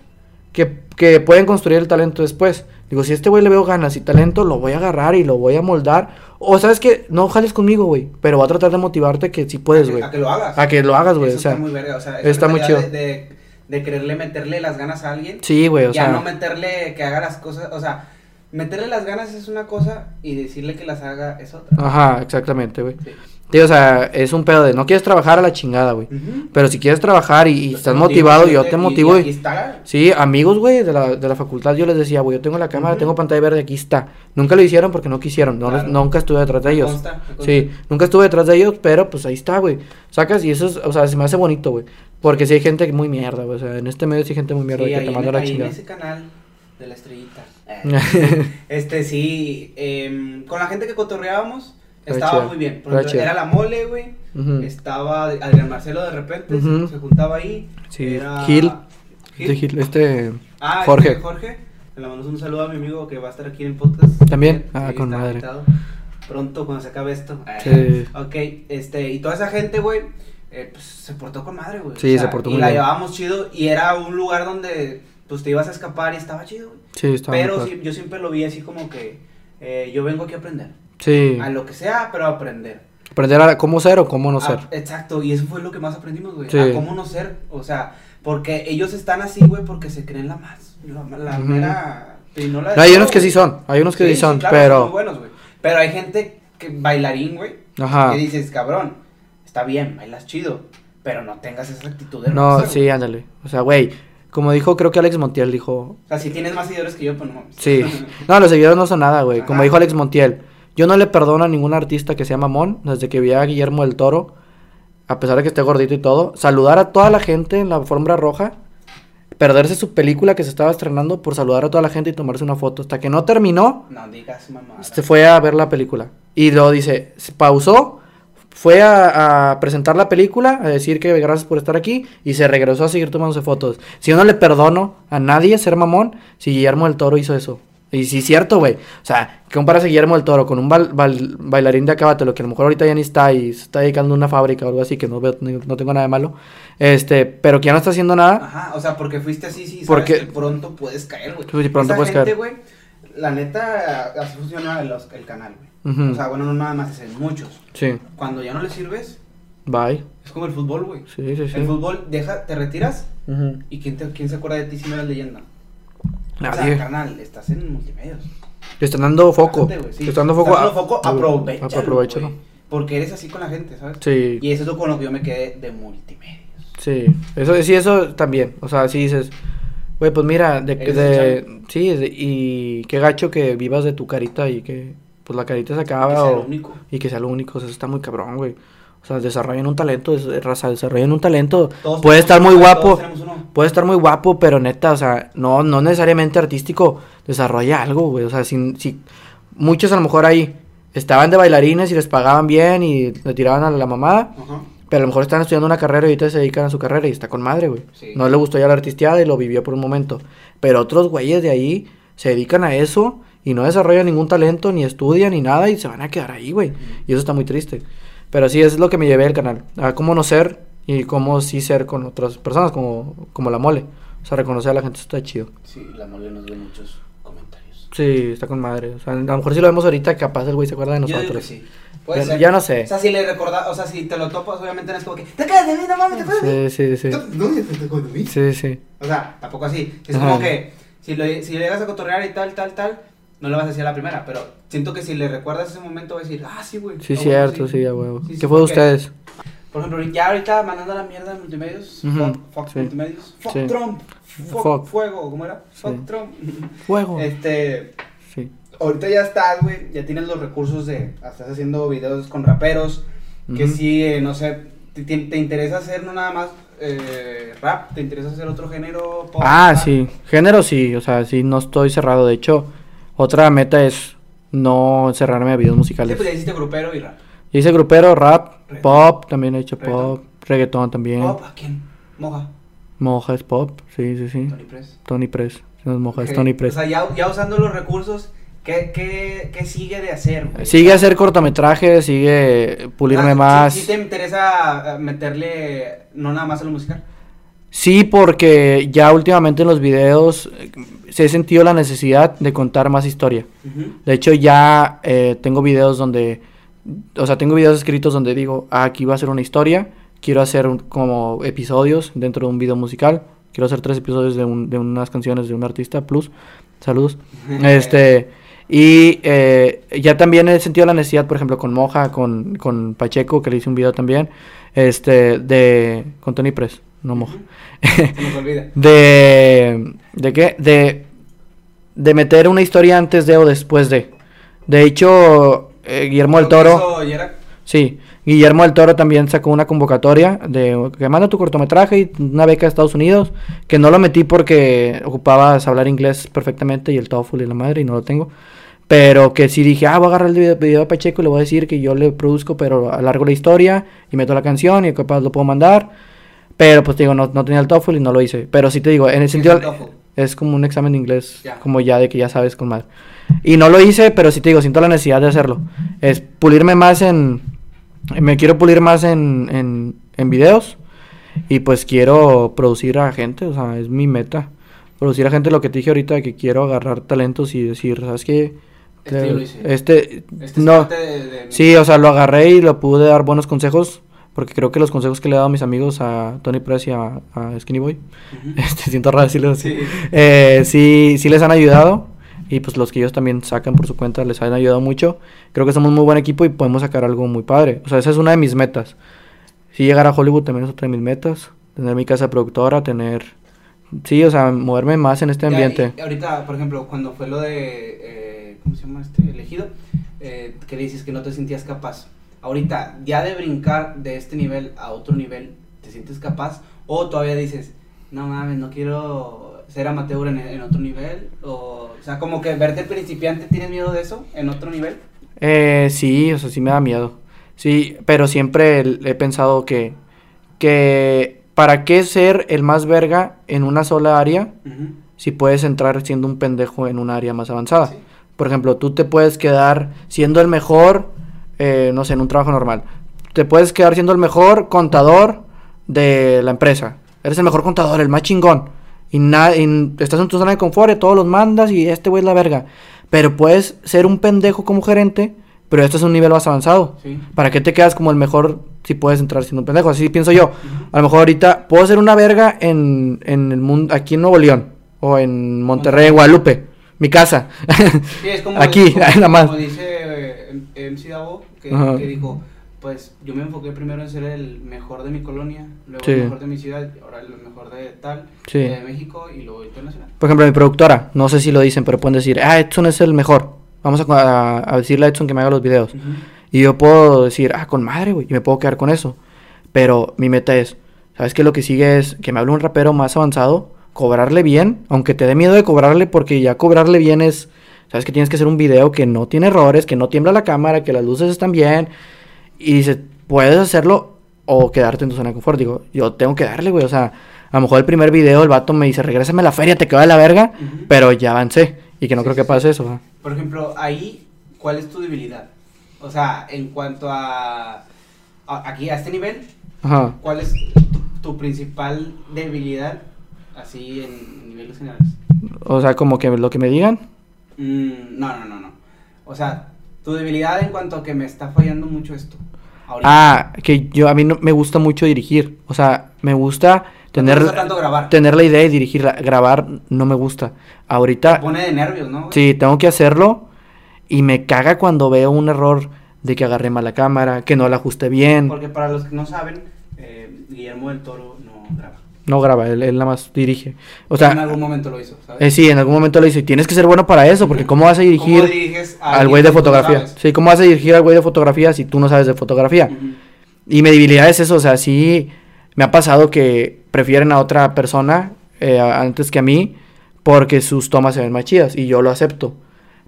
que, que pueden construir el talento después. Digo, si a este güey le veo ganas y talento, lo voy a agarrar y lo voy a moldar. O sabes que no jales conmigo, güey, pero voy a tratar de motivarte que sí puedes, güey. A que lo hagas. A que lo hagas, güey, o sea. está muy verga, o sea, está muy chido. De, de, de quererle meterle las ganas a alguien. Sí, güey, o ya sea. no meterle que haga las cosas, o sea, meterle las ganas es una cosa y decirle que las haga es otra. Ajá, exactamente, güey. Sí. Tío, o sea, es un pedo de no quieres trabajar a la chingada, güey. Pero si quieres trabajar y, estás motivado, motivo, yo te motivo. Y Y, está. sí, amigos, güey, de la, de la facultad, yo les decía, güey, yo tengo la cámara, tengo pantalla verde, aquí está. Nunca lo hicieron porque no quisieron, no les- Claro. nunca estuve detrás de ellos. consta. Sí, nunca estuve detrás de ellos, pero pues ahí está, güey. Sacas y eso es, o sea, se me hace bonito, güey. Porque si hay gente muy mierda, güey. O sea, en este medio sí hay gente muy mierda Sí, que te manda la ahí en chingada. ese canal de la estrellita. eh, este sí, em, con la gente que cotorreábamos estaba muy bien. Por era la mole, güey. Ujú. Estaba Adrián Marcelo de repente, se- Ujú. se, juntaba ahí. Sí, Era Gil. Gil. Gil- Este, Ah, Jorge. este Jorge. Le mandamos un saludo a mi amigo que va a estar aquí en el podcast. ¿También? Sí, Ah, con madre. invitado. Pronto, cuando se acabe esto. Sí. Ok, este, y toda esa gente, güey, eh, pues se portó con madre, güey. Sí, se portó y muy la bien. llevábamos chido y era un lugar donde, pues te ibas a escapar y estaba chido, güey. sí, muy Pero sí, yo siempre lo vi así como que eh, yo vengo aquí a aprender. Sí, A lo que sea, pero a aprender. aprender a cómo ser o cómo no ser. Ah, exacto, y eso fue lo que más aprendimos, güey. Sí. A cómo no ser, o sea, porque ellos están así, güey, porque se creen la más. La, la Ujú. mera. y no la No, hay todo, unos que sí son, hay unos que sí, Sí, son, claro, son pero... muy buenos, güey. Pero hay gente que bailarín, güey, Ajá. que dices, cabrón, está bien, bailas chido, pero no tengas esa actitud de No, rockstar, sí, güey. ándale. O sea, güey, como dijo, creo que Alex Montiel dijo... O sea, si tienes más seguidores que yo, pues no mames. Sí. No, los seguidores no son nada, güey. Como dijo Alex Montiel. Yo no le perdono a ningún artista que sea mamón. Desde que vi a Guillermo del Toro, a pesar de que esté gordito y todo, saludar a toda la gente en la alfombra roja. Perderse su película que se estaba estrenando por saludar a toda la gente y tomarse una foto. Hasta que no terminó, No digas mamá. se fue a ver la película. Y luego dice, se pausó, fue a, a presentar la película, a decir que gracias por estar aquí, y se regresó a seguir tomándose fotos. Si yo no le perdono a nadie ser mamón, si Guillermo del Toro hizo eso. Y sí, cierto, güey. O sea, ¿qué comparas a Guillermo del Toro con un bal- bailarín de acábatelo que a lo mejor ahorita ya ni está y se está dedicando a una fábrica o algo así, que no, veo, no tengo nada de malo. Este, pero que ya no está haciendo nada. Ajá, o sea, porque fuiste así, sí, sabes Porque- que pronto puedes caer, güey. Sí, pronto Esa puedes gente, caer. güey, la neta, así funciona el canal, güey. O sea, bueno, no nada más es en muchos. Sí. Cuando ya no le sirves, Bye. Es como el fútbol, güey. Sí, sí, sí. El fútbol, deja, te retiras y ¿quién, te- quién se acuerda de ti si no eres leyenda? O sea, Nadie. carnal, estás en multimedios. Te están dando foco. Sí. Te están dando foco. Estás dando foco, aprovechalo. aprovechalo. Porque eres así con la gente, ¿sabes? Sí. Y eso es lo con lo que yo me quedé de multimedios. Sí, eso sí, eso también. O sea, sí dices, güey, pues mira, de, de- sí, de- y qué gacho que vivas de tu carita y que pues la carita se acaba Que sea lo o- único. y que sea lo único, o sea, eso está muy cabrón, güey. O sea, desarrollen un talento, raza, desarrollen un talento. Todos Puede estar muy uno, guapo, puede estar muy guapo, pero neta, o sea, no, no necesariamente artístico, desarrolla algo, güey. O sea, si, si muchos a lo mejor ahí estaban de bailarines y les pagaban bien y le tiraban a la mamada. Ajá. Pero a lo mejor están estudiando una carrera y ahorita se dedican a su carrera y está con madre, güey. Sí. No le gustó ya la artisteada y lo vivió por un momento. Pero otros güeyes de ahí se dedican a eso y no desarrollan ningún talento, ni estudian, ni nada y se van a quedar ahí, güey. Y eso está muy triste. Pero sí, eso es lo que me llevé al canal. A cómo no ser y cómo sí ser con otras personas, como, como la mole. O sea, reconocer a la gente está chido. Sí, la mole nos dio muchos comentarios. Sí, está con madre. O sea, a lo mejor si lo vemos ahorita, capaz el güey se acuerda de Yo digo nosotros. que sí. Puede Ya- ser. ya no sé. O sea, si le recordas, o sea, si te lo topas, obviamente no es como que, te quedas de mí, no mames, te quedas de mí. Sí, sí, sí. No, te acuerdas de mí. Sí, sí. O sea, tampoco así. Es Ajá. como que si le, si le llegas a cotorrear y tal, tal, tal, no le vas a decir a la primera, pero siento que si le recuerdas ese momento va a decir, ah, sí, güey. Sí, cierto, sí, a huevo. Sí, sí, ¿Qué fue de ustedes? Por ejemplo, ya ahorita mandando la mierda de multimedios, Ujú, fuck, multimedios, fuck. Trump, fuck, Fuck. fuego, ¿cómo era? Fuck. Trump. Fuego. Este, Sí. ahorita ya estás, güey, ya tienes los recursos de, estás haciendo videos con raperos, que sí, eh, no sé, te, te- te interesa hacer no nada más eh, rap, te interesa hacer otro género pop, Ah, rap? sí. Género sí, o sea, sí, no estoy cerrado. De hecho, otra meta es no cerrarme a videos Sí, musicales. pues ya hiciste grupero y rap. Yo hice grupero, rap, pop, también he hecho pop, reggaetón también. Pop, ¿a quién? Moja, Moja es pop, sí, sí, sí. Tony Press. Tony Press. No es Moja, es Ok, Tony Press. O sea, ya, ya usando los recursos, ¿qué, qué, qué sigue de hacer, güey? Sigue hacer cortometrajes, sigue pulirme Ah, ¿sí- más. ¿Sí, te interesa eh, meterle no nada más a lo musical? Sí, porque ya últimamente en los videos eh, se he sentido la necesidad de contar más historia. De hecho, ya eh, tengo videos donde, o sea, tengo videos escritos donde digo, ah, aquí va a ser una historia, quiero hacer un- como episodios dentro de un video musical, quiero hacer tres episodios de, un- de unas canciones de un artista, plus, saludos. este, y eh, ya también he sentido la necesidad, por ejemplo, con Moja, con, con Pacheco, que le hice un video también, este, de, con Tony Press, no Moja. Se nos olvida. de de qué de de meter una historia antes de o después de de hecho eh, Guillermo del Toro sí Guillermo del Toro también sacó una convocatoria de que manda tu cortometraje y una beca a Estados Unidos que no lo metí porque ocupabas hablar inglés perfectamente y el TOEFL y la madre y no lo tengo pero que sí dije, ah, voy a agarrar el video, video de Pacheco y le voy a decir que yo le produzco, pero alargo la historia y meto la canción y capaz lo puedo mandar. Pero pues te digo, no, no tenía el TOEFL y no lo hice. Pero sí te digo, en el ¿Qué es sentido... Es como un examen de inglés, Ya. como ya de que ya sabes con madre. Y no lo hice, pero sí te digo, siento la necesidad de hacerlo. Es pulirme más en... Me quiero pulir más en, en, en videos. Y pues quiero producir a gente, o sea, es mi meta. Producir a gente, lo que te dije ahorita, que quiero agarrar talentos y decir, ¿sabes qué? Este. Este, Este es no, parte de- de sí, o sea, lo agarré y lo pude dar buenos consejos, porque creo que los consejos que le he dado a mis amigos, a Tony Press y a, a Skinny Boy, este, siento raro decirlo así, Sí. eh, sí, sí les han ayudado, y pues los que ellos también sacan por su cuenta les han ayudado mucho. Creo que somos un muy buen equipo y podemos sacar algo muy padre. O sea, esa es una de mis metas. Si llegar a Hollywood también es otra de mis metas. Tener mi casa productora, tener... Sí, o sea, moverme más en este ambiente. y ahorita, por ejemplo, cuando fue lo de, eh, ¿cómo se llama este? Elegido, eh, que dices que no te sentías capaz. Ahorita, ya de brincar de este nivel a otro nivel, ¿te sientes capaz? O todavía dices, no mames, no quiero ser amateur en, en otro nivel. O, o sea, como que verte principiante, ¿tienes miedo de eso? ¿En otro nivel? Eh, sí, o sea, sí me da miedo. Sí, pero siempre he pensado que, que ¿para qué ser el más verga en una sola área si puedes entrar siendo un pendejo en un área más avanzada? Sí. Por ejemplo, tú te puedes quedar siendo el mejor, eh, no sé, en un trabajo normal. Te puedes quedar siendo el mejor contador de la empresa. Eres el mejor contador, el más chingón. Y, y estás en tu zona de confort y todos los mandas y este güey es la verga. Pero puedes ser un pendejo como gerente pero este es un nivel más avanzado. Sí. ¿Para qué te quedas como el mejor si puedes entrar siendo un pendejo? Así pienso yo. A lo mejor ahorita puedo ser una verga en, en el mundo, aquí en Nuevo León, o en Monterrey, Guadalupe, mi casa. Sí, es como, Aquí, como, nada más. como dice eh, MC Davo, que, que dijo, pues yo me enfoqué primero en ser el mejor de mi colonia, luego Sí. el mejor de mi ciudad, ahora el mejor de tal, Sí. de México y luego internacional. Por ejemplo, mi productora, no sé si lo dicen, pero pueden decir, ah, Edson es el mejor. Vamos a, a- a decirle a Edson que me haga los videos. Ujú. Y yo puedo decir, ah, con madre, güey, y me puedo quedar con eso. Pero mi meta es, ¿sabes qué? Lo que sigue es que me hable un rapero más avanzado, cobrarle bien, aunque te dé miedo de cobrarle, porque ya cobrarle bien es, ¿sabes? Que tienes que hacer un video que no tiene errores, que no tiembla la cámara, que las luces están bien. Y dices, puedes hacerlo o quedarte en tu zona de confort. Digo, yo tengo que darle, güey, o sea, a lo mejor el primer video el vato me dice, regrésame a la feria, te quedo de la verga, pero ya avancé. Y que no Sí, creo sí, que pase eso. Por ejemplo, ahí, ¿cuál es tu debilidad? O sea, en cuanto a, a- aquí a este nivel, Ajá. ¿cuál es tu, tu principal debilidad así en niveles generales? O sea, como que lo que me digan. Mm, no, no, no, no. O sea, tu debilidad en cuanto a que me está fallando mucho esto. Ahorita. Ah, que yo a mí no me gusta mucho dirigir. O sea, me gusta No tener te gusta tanto grabar. tener la idea y dirigirla. Grabar no me gusta. Te Ahorita pone de nervios, ¿no? güey? sí tengo que hacerlo y me caga cuando veo un error de que agarré mal la cámara, que no la ajusté bien. Porque para los que no saben, eh, Guillermo del Toro no graba. No graba, él, él nada más dirige. O en sea, algún momento lo hizo, ¿sabes? eh, sí, en algún momento le dice, tienes que ser bueno para eso, porque ¿cómo vas a dirigir ¿Cómo diriges a al güey de fotografía? Sí, ¿cómo vas a dirigir al güey de fotografía si tú no sabes de fotografía? Y mi debilidad es eso, o sea, sí me ha pasado que prefieren a otra persona eh, antes que a mí porque sus tomas se ven más chidas y yo lo acepto.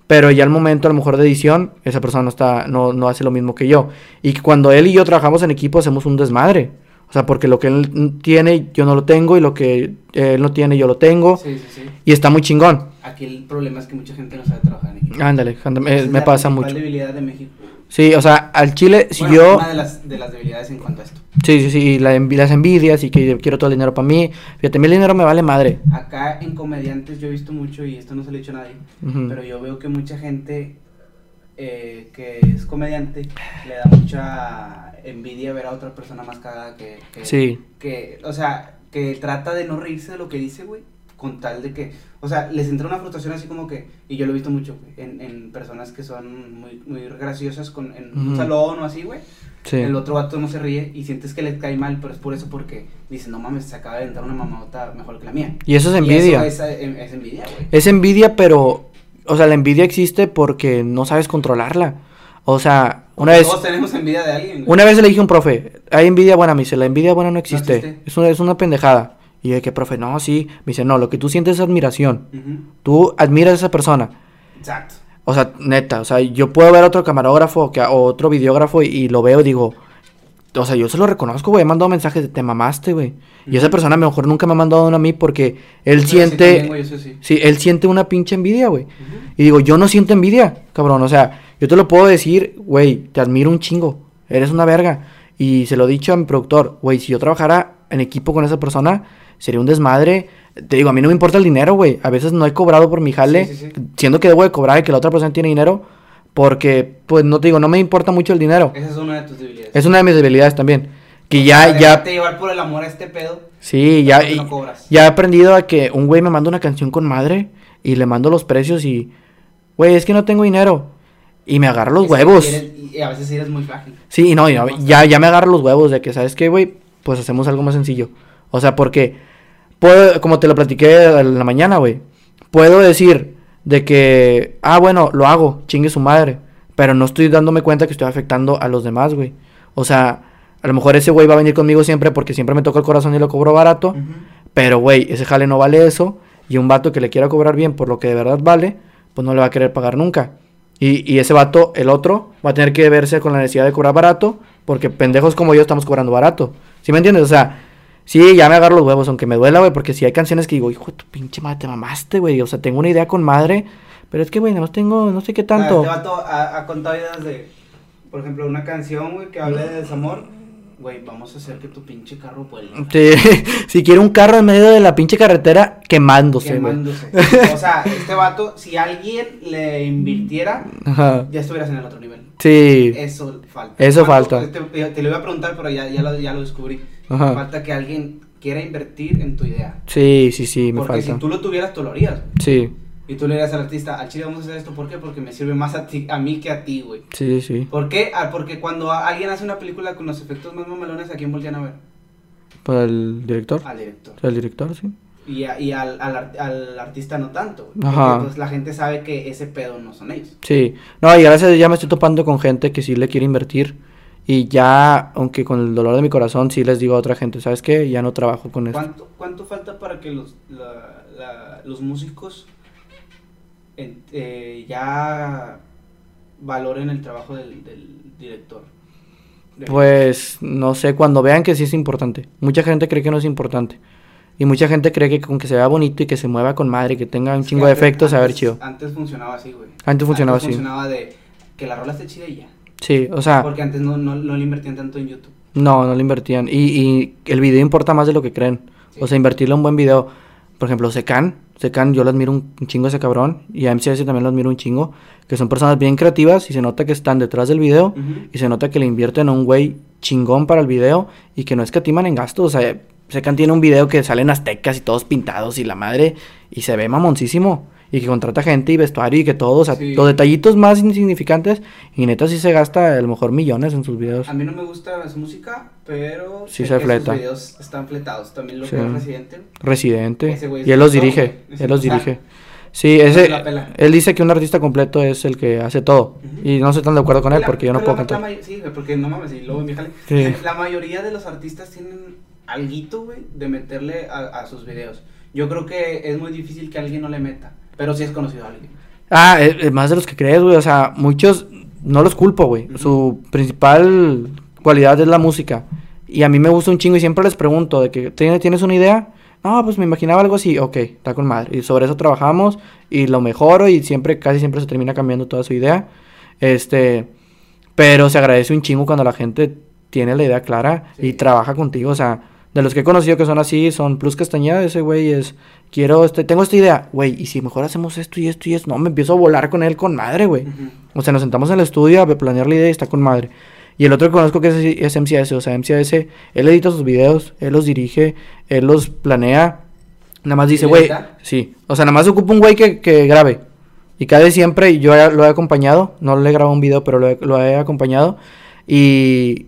Pero ya al momento, a lo mejor de edición, esa persona no, está, no, no hace lo mismo que yo. Y cuando él y yo trabajamos en equipo hacemos un desmadre. O sea, porque lo que él tiene, yo no lo tengo y lo que él no tiene, yo lo tengo. Sí, sí, sí. Y está muy chingón. Aquí el problema es que mucha gente no sabe trabajar en equipo. Ándale, me, me pasa mucho. debilidad de México. Sí, o sea, al chile, si Bueno, yo... Una de las, de las debilidades en cuanto a esto. Sí, sí, sí, la las envidias y que quiero todo el dinero para mí. Fíjate, a mí el dinero me vale madre. Acá en comediantes yo he visto mucho, y esto no se lo he dicho a nadie, Ujú. pero yo veo que mucha gente eh, que es comediante le da mucha envidia ver a otra persona más cagada que, que, Sí. que, o sea, que trata de no reírse de lo que dice, güey, con tal de que, o sea, les entra una frustración así como que, y yo lo he visto mucho, güey, en, en personas que son muy, muy graciosas con, en un salón o así, güey, Sí. el otro vato no se ríe y sientes que le cae mal, pero es por eso porque dice, no mames, se acaba de entrar una mamadota mejor que la mía. Y eso es Y envidia. eso es, eh, es envidia, güey. Es envidia, pero, o sea, la envidia existe porque no sabes controlarla. O sea, una vez, Todos tenemos envidia de alguien. güey. una vez le dije a un profe, hay envidia buena, me dice, la envidia buena no existe. existe. Es, una, es una pendejada. Y yo que, profe, no, sí. Me dice, no, lo que tú sientes es admiración. Ujú. Tú admiras a esa persona. Exacto. O sea, neta, o sea, yo puedo ver a otro camarógrafo que, o otro videógrafo y, y lo veo y digo, o sea, yo se lo reconozco, güey, he mandado mensajes de te mamaste, güey. Y esa persona a lo mejor nunca me ha mandado uno a mí porque él sí siente, también, güey, eso sí. sí, él siente una pinche envidia, güey. Y digo, yo no siento envidia, cabrón, o sea, yo te lo puedo decir, güey, te admiro un chingo, eres una verga. Y se lo he dicho a mi productor, güey, si yo trabajara en equipo con esa persona, sería un desmadre. Te digo, a mí no me importa el dinero, güey. A veces no he cobrado por mi jale, sí. siendo que debo de cobrar y que la otra persona tiene dinero, porque, pues, no te digo, no me importa mucho el dinero. Esa es una de tus debilidades. Es una de mis debilidades también. Que O ya, sea, ya, dejarte llevar por el amor a este pedo. sí, ya, no ya he aprendido a que un güey me manda una canción con madre y le mando los precios y, güey, es que no tengo dinero. Y me agarra los Es huevos. eres- y a veces eres muy frágil. Sí, no, ya, ya, ya me agarra los huevos de que, ¿sabes qué, güey? Pues hacemos algo más sencillo. O sea, porque, puedo, como te lo platiqué en la mañana, güey, puedo decir de que, ah, bueno, lo hago, chingue su madre, pero no estoy dándome cuenta que estoy afectando a los demás, güey. O sea, a lo mejor ese güey va a venir conmigo siempre porque siempre me toca el corazón y lo cobro barato, pero, güey, ese jale no vale eso, y un vato que le quiera cobrar bien por lo que de verdad vale, pues no le va a querer pagar nunca. Y, y ese vato, el otro, va a tener que verse con la necesidad de cobrar barato, porque pendejos como yo estamos cobrando barato. ¿Sí me entiendes? O sea, sí, ya me agarro los huevos, aunque me duela, güey, porque si hay canciones que digo, hijo de tu pinche madre, te mamaste, güey. O sea, tengo una idea con madre, pero es que, güey, no tengo, no sé qué tanto. Este vato ha, ha contado ideas de, por ejemplo, una canción, güey, que hable de desamor. Güey, vamos a hacer que tu pinche carro vuele. Sí, si quiere un carro en medio de la pinche carretera quemándose, güey. Quemándose. O sea, este vato, si alguien le invirtiera, Ajá. ya estuvieras en el otro nivel. Sí. Eso falta. Eso ¿Cuánto- falta. Te, te lo iba a preguntar, pero ya, ya, lo, ya lo descubrí. Ajá. Falta que alguien quiera invertir en tu idea. Sí, sí, sí, me Porque falta. si tú lo tuvieras, tú lo harías. Sí, Y tú le dirías al artista, al chile vamos a hacer esto, ¿por qué? Porque me sirve más a, ti, a mí que a ti, güey. sí, sí. ¿Por qué? Ah, porque cuando alguien hace una película con los efectos más mamalones, ¿a quién voltean a ver? Para el director. Al director. El director, sí. Y, a- y al, al, ar- al artista no tanto, güey. Ajá. Porque pues, la gente sabe que ese pedo no son ellos. Sí. No, y gracias ya me estoy topando con gente que sí le quiere invertir. Y ya, aunque con el dolor de mi corazón, sí les digo a otra gente, ¿sabes qué? Ya no trabajo con esto. ¿Cuánto, ¿Cuánto falta para que los, la- la- los músicos eh, ya valoren el trabajo del, del director? De- Pues no sé, cuando vean que sí es importante. Mucha gente cree que no es importante. Y mucha gente cree que con que se vea bonito y que se mueva con madre, que tenga un Es chingo de antes- efectos, a ver antes- chido. Antes funcionaba así, güey. Antes funcionaba así. funcionaba de que la rola esté chida y ya. Sí, o sea, Porque antes no, no, no le invertían tanto en YouTube. no, no le invertían. Y, y el video importa más de lo que creen. Sí. O sea, invertirle un buen video. Por ejemplo, Secan. Secan, yo lo admiro un, chingo a ese cabrón. Y a MCS también lo admiro un chingo. Que son personas bien creativas y se nota que están detrás del video. Y se nota que le invierten a un güey chingón para el video y que no escatiman en gastos. O sea, Secan tiene un video que salen aztecas y todos pintados y la madre y se ve mamoncísimo. Y que contrata gente y vestuario y que todo, o sea, Sí. los detallitos más insignificantes. Y neta sí se gasta a lo mejor millones en sus videos. A mí no me gusta su música, pero Sí se que fleta. sus videos están fletados. También lo Sí. que es Residente. Residente. Es Y él los dirige. Él los dirige. Sí, se ese. la. Él dice que un artista completo es el que hace todo. Ujú. Y no estoy tan de acuerdo con él La- porque yo no puedo la- la cantar. may- sí, porque no mames, y luego. Sí. La mayoría de los artistas tienen alguito, güey, de meterle a, a sus videos. Yo creo que es muy difícil que alguien no le meta, pero sí es conocido a alguien. Ah, eh, más de los que crees, güey. O sea, muchos no los culpo, güey. Su principal cualidad es la música. Y a mí me gusta un chingo y siempre les pregunto de que "¿Tienes- tienes una idea. No, pues me imaginaba algo así. Ok, está con madre. Y sobre eso trabajamos y lo mejoro y siempre, casi siempre se termina cambiando toda su idea. Este, pero se agradece un chingo cuando la gente tiene la idea clara y trabaja contigo. O sea, de los que he conocido que son así, son Plus Castañeda, ese güey es, quiero, este, tengo esta idea, güey, y si mejor hacemos esto y esto y esto, no, me empiezo a volar con él con madre, güey. O sea, nos sentamos en el estudio a planear la idea y está con madre. Y el otro que conozco que es, es MCS, o sea, MCS, él edita sus videos, él los dirige, él los planea. Nada más dice, ¿Y güey, sí. O sea, nada más ocupa un güey que, que grabe. Y cada siempre, y yo lo he acompañado, no le he grabado un video, pero lo he, lo he acompañado. Y.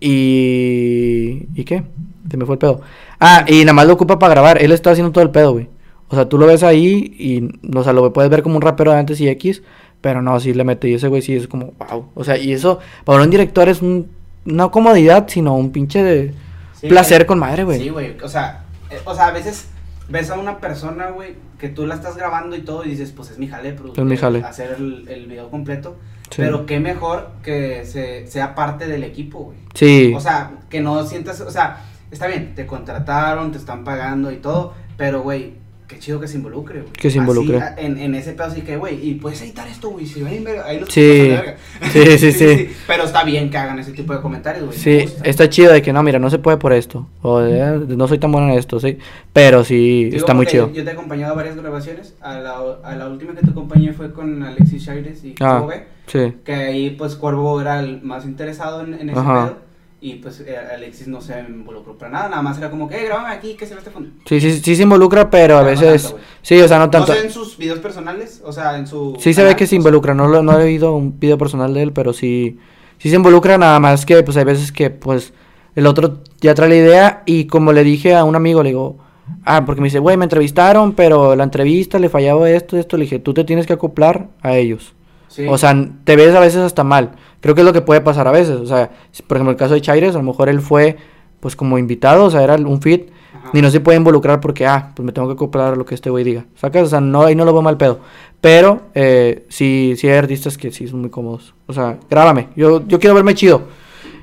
Y. ¿Y qué? Se me fue el pedo. Ah, y nada más lo ocupa para grabar. Él está haciendo todo el pedo, güey. O sea, tú lo ves ahí y, o sea, lo puedes ver como un rapero de antes y X, pero no, sí le mete. Y ese güey sí es como, wow. O sea, y eso, para un director es un, no comodidad, sino un pinche de Sí, placer güey. con madre, güey. Sí, güey. O sea, eh, o sea, a veces ves a una persona, güey, que tú la estás grabando y todo y dices, pues es mi jale, producir, Es mi jale. hacer el, el video completo. Sí. Pero qué mejor que se, sea parte del equipo, güey. Sí. O sea, que no sientas, o sea, está bien, te contrataron, te están pagando y todo, pero, güey, qué chido que se involucre, güey. Que se Así, involucre. a- en, en ese pedo así que, güey, y puedes editar esto, güey, si ven ahí nos Sí. de verga. Sí, sí, sí. Pero está bien que hagan ese tipo de comentarios, güey. Sí, está chido de que no, mira, no se puede por esto. O eh, no soy tan bueno en esto, sí. Pero sí, Digo, está muy chido. Yo te he acompañado a varias grabaciones. A la, a la última que te acompañé fue con Alexis Chaires y Ah. Cuervo B, Sí. Que ahí, pues, Cuervo era el más interesado en, en ese Ajá. pedo. Y pues eh, Alexis no se involucró para nada. Nada más era como que, eh, grábame aquí, que se ve este fondo. Sí, sí, sí se involucra, pero a Pero no veces. tanto, sí, o sea, no tanto. No sé en sus videos personales, o sea, en su. Sí se ve que se involucra, no, lo- no he oído un video personal de él, pero sí, sí se involucra nada más que pues hay veces que pues el otro ya trae la idea y como le dije a un amigo, le digo, ah, porque me dice, güey, me entrevistaron, pero la entrevista le fallaba esto, esto, le dije, tú te tienes que acoplar a ellos. Sí. O sea, te ves a veces hasta mal. Creo que es lo que puede pasar a veces. O sea, por ejemplo, el caso de Chaires, a lo mejor él fue pues como invitado, o sea, era un fit y no se puede involucrar porque, ah, pues me tengo que acoplar a lo que este güey diga. ¿Sacas? O sea, no, ahí no lo veo mal pedo. Pero eh, sí, sí hay artistas que sí son muy cómodos. O sea, grábame. Yo, yo quiero verme chido.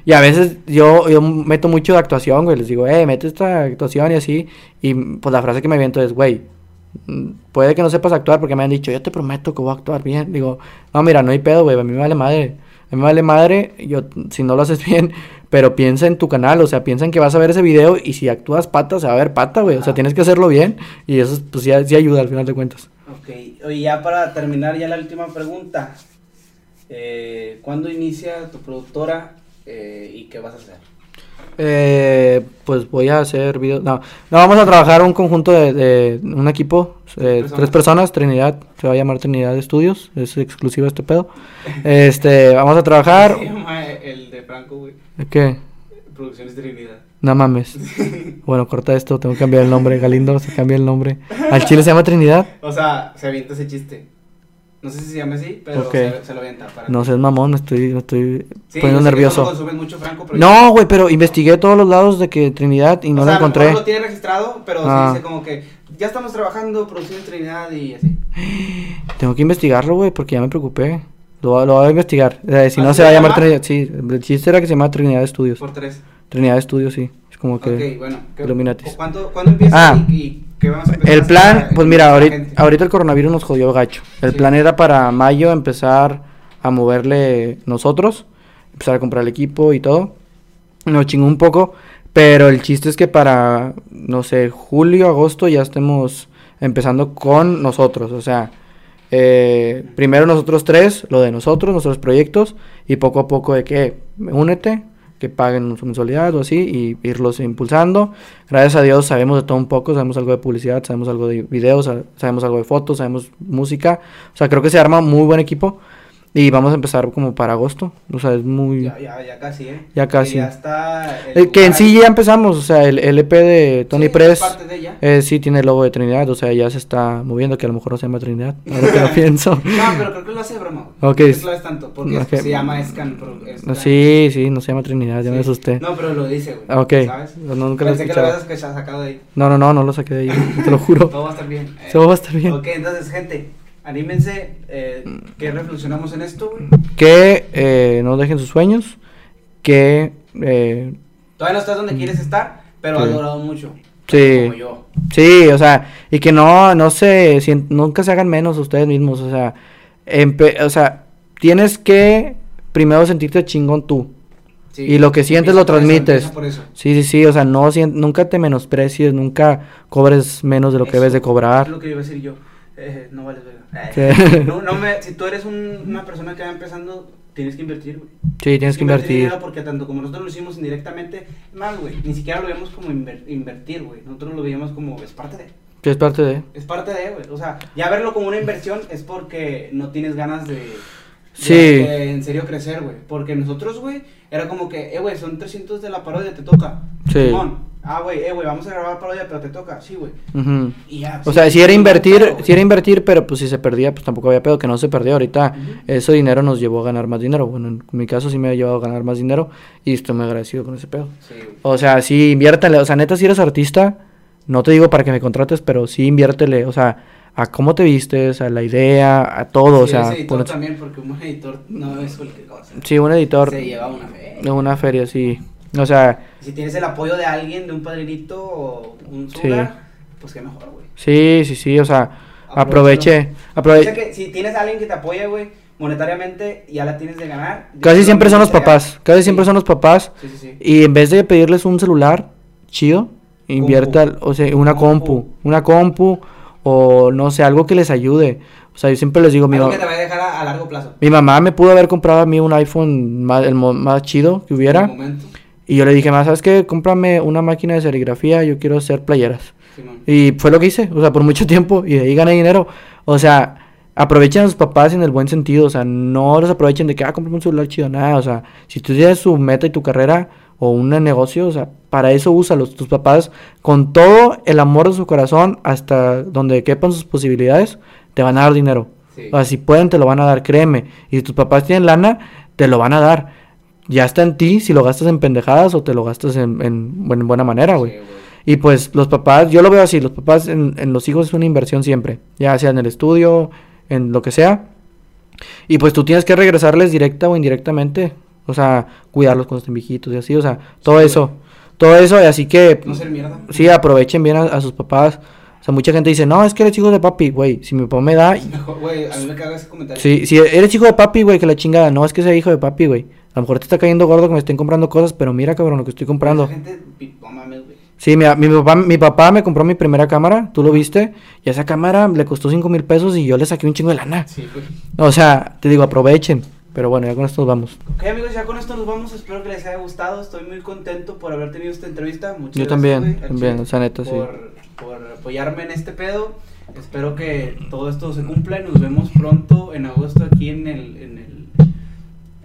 Y a veces yo, yo meto mucho de actuación, güey. Les digo, eh, mete esta actuación y así. Y pues la frase que me aviento es, güey, puede que no sepas actuar porque me han dicho, yo te prometo que voy a actuar bien. Digo, no, mira, no hay pedo, güey. A mí me vale madre. A mí me vale madre yo, si no lo haces bien. Pero piensa en tu canal, o sea, piensa en que vas a ver ese video y si actúas pata, se va a ver pata, güey. O sea, tienes que hacerlo bien y eso, pues, sí, sí ayuda al final de cuentas. Ok, oye, ya para terminar, ya la última pregunta. Eh, ¿Cuándo inicia tu productora eh, y qué vas a hacer? Eh, pues voy a hacer videos. No, no, vamos a trabajar un conjunto de, de un equipo, eh, personas. tres personas, Trinidad, se va a llamar Trinidad Estudios, es exclusivo este pedo. Este, vamos a trabajar. Se llama el de Franco, güey. ¿Qué? Producciones Trinidad. No mames. Bueno, corta esto, tengo que cambiar el nombre. Galindo, se cambia el nombre. Al chile se llama Trinidad. O sea, se avienta ese chiste. No sé si se llama así, pero se, se lo avienta. Para No seas mamón, me estoy, me estoy Sí, poniendo no nervioso. consumes mucho Franco, pero No, güey, pero investigué todos los lados de que Trinidad y no o lo sea, a lo encontré. tiene registrado, pero Ah. sí dice como que ya estamos trabajando, Producciones Trinidad y así. Tengo que investigarlo, güey, porque ya me preocupé. Lo, voy a- lo voy a investigar. Eh, si no ¿Así se va a llamar llama? Trinidad. Sí, el chiste era que se llama Trinidad Estudios. Por tres. Trinidad Estudios, sí. Es como que. ok, bueno. ¿qué- Illuminatis. o ¿Cuánto, ¿Cuándo empieza Ah. y, y qué vamos a empezar a El plan, pues mira, ahorita, el coronavirus nos jodió gacho. El Sí. plan era para mayo empezar a moverle nosotros, empezar a comprar el equipo y todo. Nos chingó un poco, pero el chiste es que para, no sé, julio, agosto ya estemos empezando con nosotros. O sea, eh, primero nosotros tres, lo de nosotros, nuestros proyectos, y poco a poco de que únete, que paguen su mensualidad o así, y irlos impulsando. Gracias a Dios sabemos de todo un poco, sabemos algo de publicidad, sabemos algo de videos, sa- sabemos algo de fotos, sabemos música. O sea, creo que se arma muy buen equipo. Y vamos a empezar como para agosto. O sea, es muy... Ya, ya, ya casi, ¿eh? Ya Que casi. Ya está. el Eh, que en sí ya empezamos, o sea, el LP de Tony Sí, Press es parte de ella. eh, sí tiene el logo de Trinidad, o sea, ya se está moviendo, que a lo mejor no se llama Trinidad, ahora que lo pienso. No, pero creo que lo hace de broma. Ok. No te claves tanto, porque Ok. se llama Scan. Pro- sí, sí, no se llama Trinidad, ya me Sí. asusté. No, pero lo dice, güey. Ok, ¿Sabes? no, nunca lo Pensé que lo habías sacado de ahí. No, no, no, no lo saqué de ahí, te lo juro. Todo va a estar bien. eh. Todo va a estar bien. Ok, entonces, gente, anímense. Eh, ¿Qué reflexionamos en esto, güey? Que eh, no dejen sus sueños, que eh, Todavía no estás donde quieres estar, pero has logrado mucho. Sí. Como yo. Sí, o sea, y que no, no se, sien- nunca se hagan menos ustedes mismos, o sea, empe- o sea, tienes que primero sentirte chingón tú. Sí. Y lo que sientes lo por eso, transmites. empieza por eso. Sí, sí, sí, o sea, no nunca te menosprecies, nunca cobres menos de lo que debes de Es cobrar. lo que iba a decir yo. Eh, no vales verga. Eh, no, no me, si tú eres un- una persona que va empezando, tienes que invertir, güey. Sí, tienes que invertir. dinero porque tanto como nosotros lo hicimos indirectamente, mal, güey. Ni siquiera lo veíamos como inver- invertir, güey. Nosotros lo veíamos como es parte de. Que es parte de... Es parte de, güey. O sea, ya verlo como una inversión es porque no tienes ganas de. de- Sí. de en serio crecer, güey. Porque nosotros, güey, era como que, eh, güey, son 300 de la parodia, te toca. Sí. Simón. Ah, güey, eh, güey, vamos a grabar parodia, pero te toca. Sí, güey. Ujú. Y ya. O sí, sea, si era invertir, si era invertir, pero pues si se perdía, pues tampoco había pedo, que no se perdió ahorita. Ujú. Ese dinero nos llevó a ganar más dinero. Bueno, en mi caso sí me ha llevado a ganar más dinero y estoy muy agradecido con ese pedo. Sí. O sea, sí, inviértele. O sea, neta, si eres artista, no te digo para que me contrates, pero sí inviértele. O sea, a cómo te vistes, a la idea, a todo. o Sí, sea, ese editor también, porque un editor no es cualquier cosa. sí, un editor Se lleva una fe. de una feria, sí. O sea, Si tienes el apoyo de alguien, de un padrinito o un Sí. sugar, pues qué mejor, güey. sí, sí, sí. O sea, aproveche. O aproveche. sea que si tienes a alguien que te apoya, güey, monetariamente, ya la tienes de ganar. Casi siempre son los papás. Casi Sí. siempre son los papás. Sí, sí, sí. Y en vez de pedirles un celular chido, invierta, o sea, una compu, Compu. una compu o no sé, algo que les ayude. O sea, yo siempre les digo, mi, Algo que te va a dejar a, a largo plazo. mi mamá me pudo haber comprado a mí un iPhone más, el mo- más chido que hubiera. Y yo le dije, mamá, ¿sabes qué? Cómprame una máquina de serigrafía, yo quiero hacer playeras. Y fue lo que hice, o sea, por mucho tiempo, y de ahí gané dinero. O sea, aprovechen a sus papás en el buen sentido, o sea, no los aprovechen de que, ah, cómprame un celular chido, nada, o sea, si tú tienes su meta y tu carrera o un negocio, o sea, para eso úsalos. Tus papás, con todo el amor de su corazón, hasta donde quepan sus posibilidades, te van a dar dinero. Sí. O sea, si pueden, te lo van a dar, créeme. Y si tus papás tienen lana, te lo van a dar. Ya está en ti si lo gastas en pendejadas o te lo gastas en, en, en buena manera, güey. Sí, güey. Y pues los papás, yo lo veo así, los papás en, en los hijos es una inversión siempre, ya sea en el estudio, en lo que sea. Y pues tú tienes que regresarles directa o indirectamente, o sea, cuidarlos cuando estén viejitos y así, o sea, todo Sí, eso, todo eso, y así que No ser mierda. sí, aprovechen bien a, a sus papás. O sea, mucha gente dice, no, es que eres hijo de papi, güey, si mi papá me da, mejor, güey, a mí me caga ese comentario. Sí, si eres hijo de papi, güey, que la chingada. No, es que sea hijo de papi, güey. A lo mejor te está cayendo gordo que me estén comprando cosas, pero mira, cabrón, lo que estoy comprando. Esa gente, pi- no mames, güey. Sí, mira, mi papá, mi papá me compró mi primera cámara, tú lo viste, y esa cámara le costó cinco mil pesos y yo le saqué un chingo de lana. Sí, güey. O sea, te digo, aprovechen. Pero bueno, ya con esto nos vamos. Ok amigos, ya con esto nos vamos. Espero que les haya gustado. Estoy muy contento por haber tenido esta entrevista. Muchas Yo gracias, también, güey, también, o sea, neta, sí. por, por apoyarme en este pedo. Espero que todo esto se cumpla y nos vemos pronto en agosto aquí en el, en el,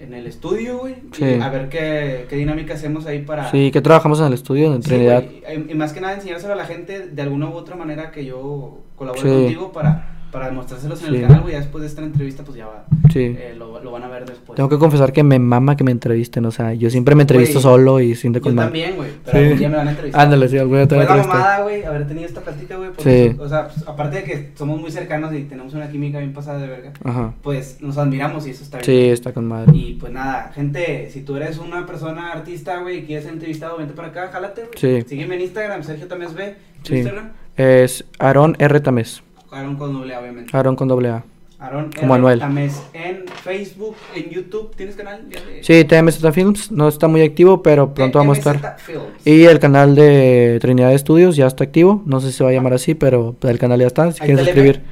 en el estudio, güey. Sí. Y a ver qué, qué dinámica hacemos ahí para... Sí, que trabajamos en el estudio en Sí, Trinidad. güey, y, y más que nada enseñárselo a la gente de alguna u otra manera que yo colabore Sí. contigo para, para demostrárselos en Sí. el canal, güey. Ya después de esta entrevista, pues ya va, Sí. eh, lo, lo van a ver después. Tengo que confesar que me mama que me entrevisten, o sea, yo siempre me entrevisto solo y sin de Yo también, güey. Pero Sí. algún día me van a entrevistar. Ándale, sí, alguna te Fue voy a la mamada, güey, haber tenido esta plática, güey. Sí. O sea, pues, aparte de que somos muy cercanos y tenemos una química bien pasada de verga, Ajá. pues nos admiramos y eso está bien. Sí, está con madre. Y pues nada, gente, si tú eres una persona artista, güey, y quieres ser entrevistado, vente para acá, jálate, güey. Sí. Sígueme en Instagram, Sergio Tamés B. Sí. Instagram, Es Aaron R. Tamés. Aaron con doble A, obviamente. Aaron con doble A. Aaron Como R. Anuel. Tamés en Facebook, en YouTube, ¿tienes canal? De- Sí, TMZ Films no está muy activo, pero pronto vamos a TMZ estar. Films. Y el canal de Trinidad Studios ya está activo. No sé si se va a llamar así, pero el canal ya está. Si el EP. suscribir.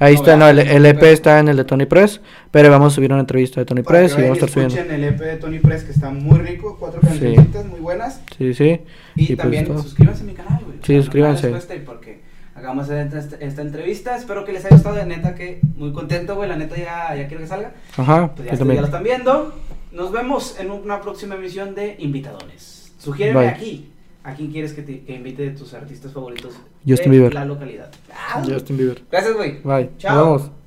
Ahí No, está, no, el, el EP está en el de Tony Press. Pero vamos a subir una entrevista de Tony Para Press y vamos a estar y subiendo. escuchen el EP de Tony Press, que está muy rico, cuatro Sí. cancioncitas muy buenas. Sí, sí. Y, pues también todo. suscríbanse a mi canal, güey. Sí, O sea, suscríbanse. y porque hagamos esta, esta- esta entrevista. Espero que les haya gustado, de neta que muy contento, güey. La neta ya, ya quiero que salga. Ajá, Pues yo ya, ya lo están viendo. Nos vemos en una próxima emisión de Invitadones. Sugiéreme Bye. aquí a quién quieres que, te, que invite de tus artistas favoritos Justin de Bieber. la localidad. Ah, Justin Bieber. Gracias, güey. Bye. Chao. Nos vemos.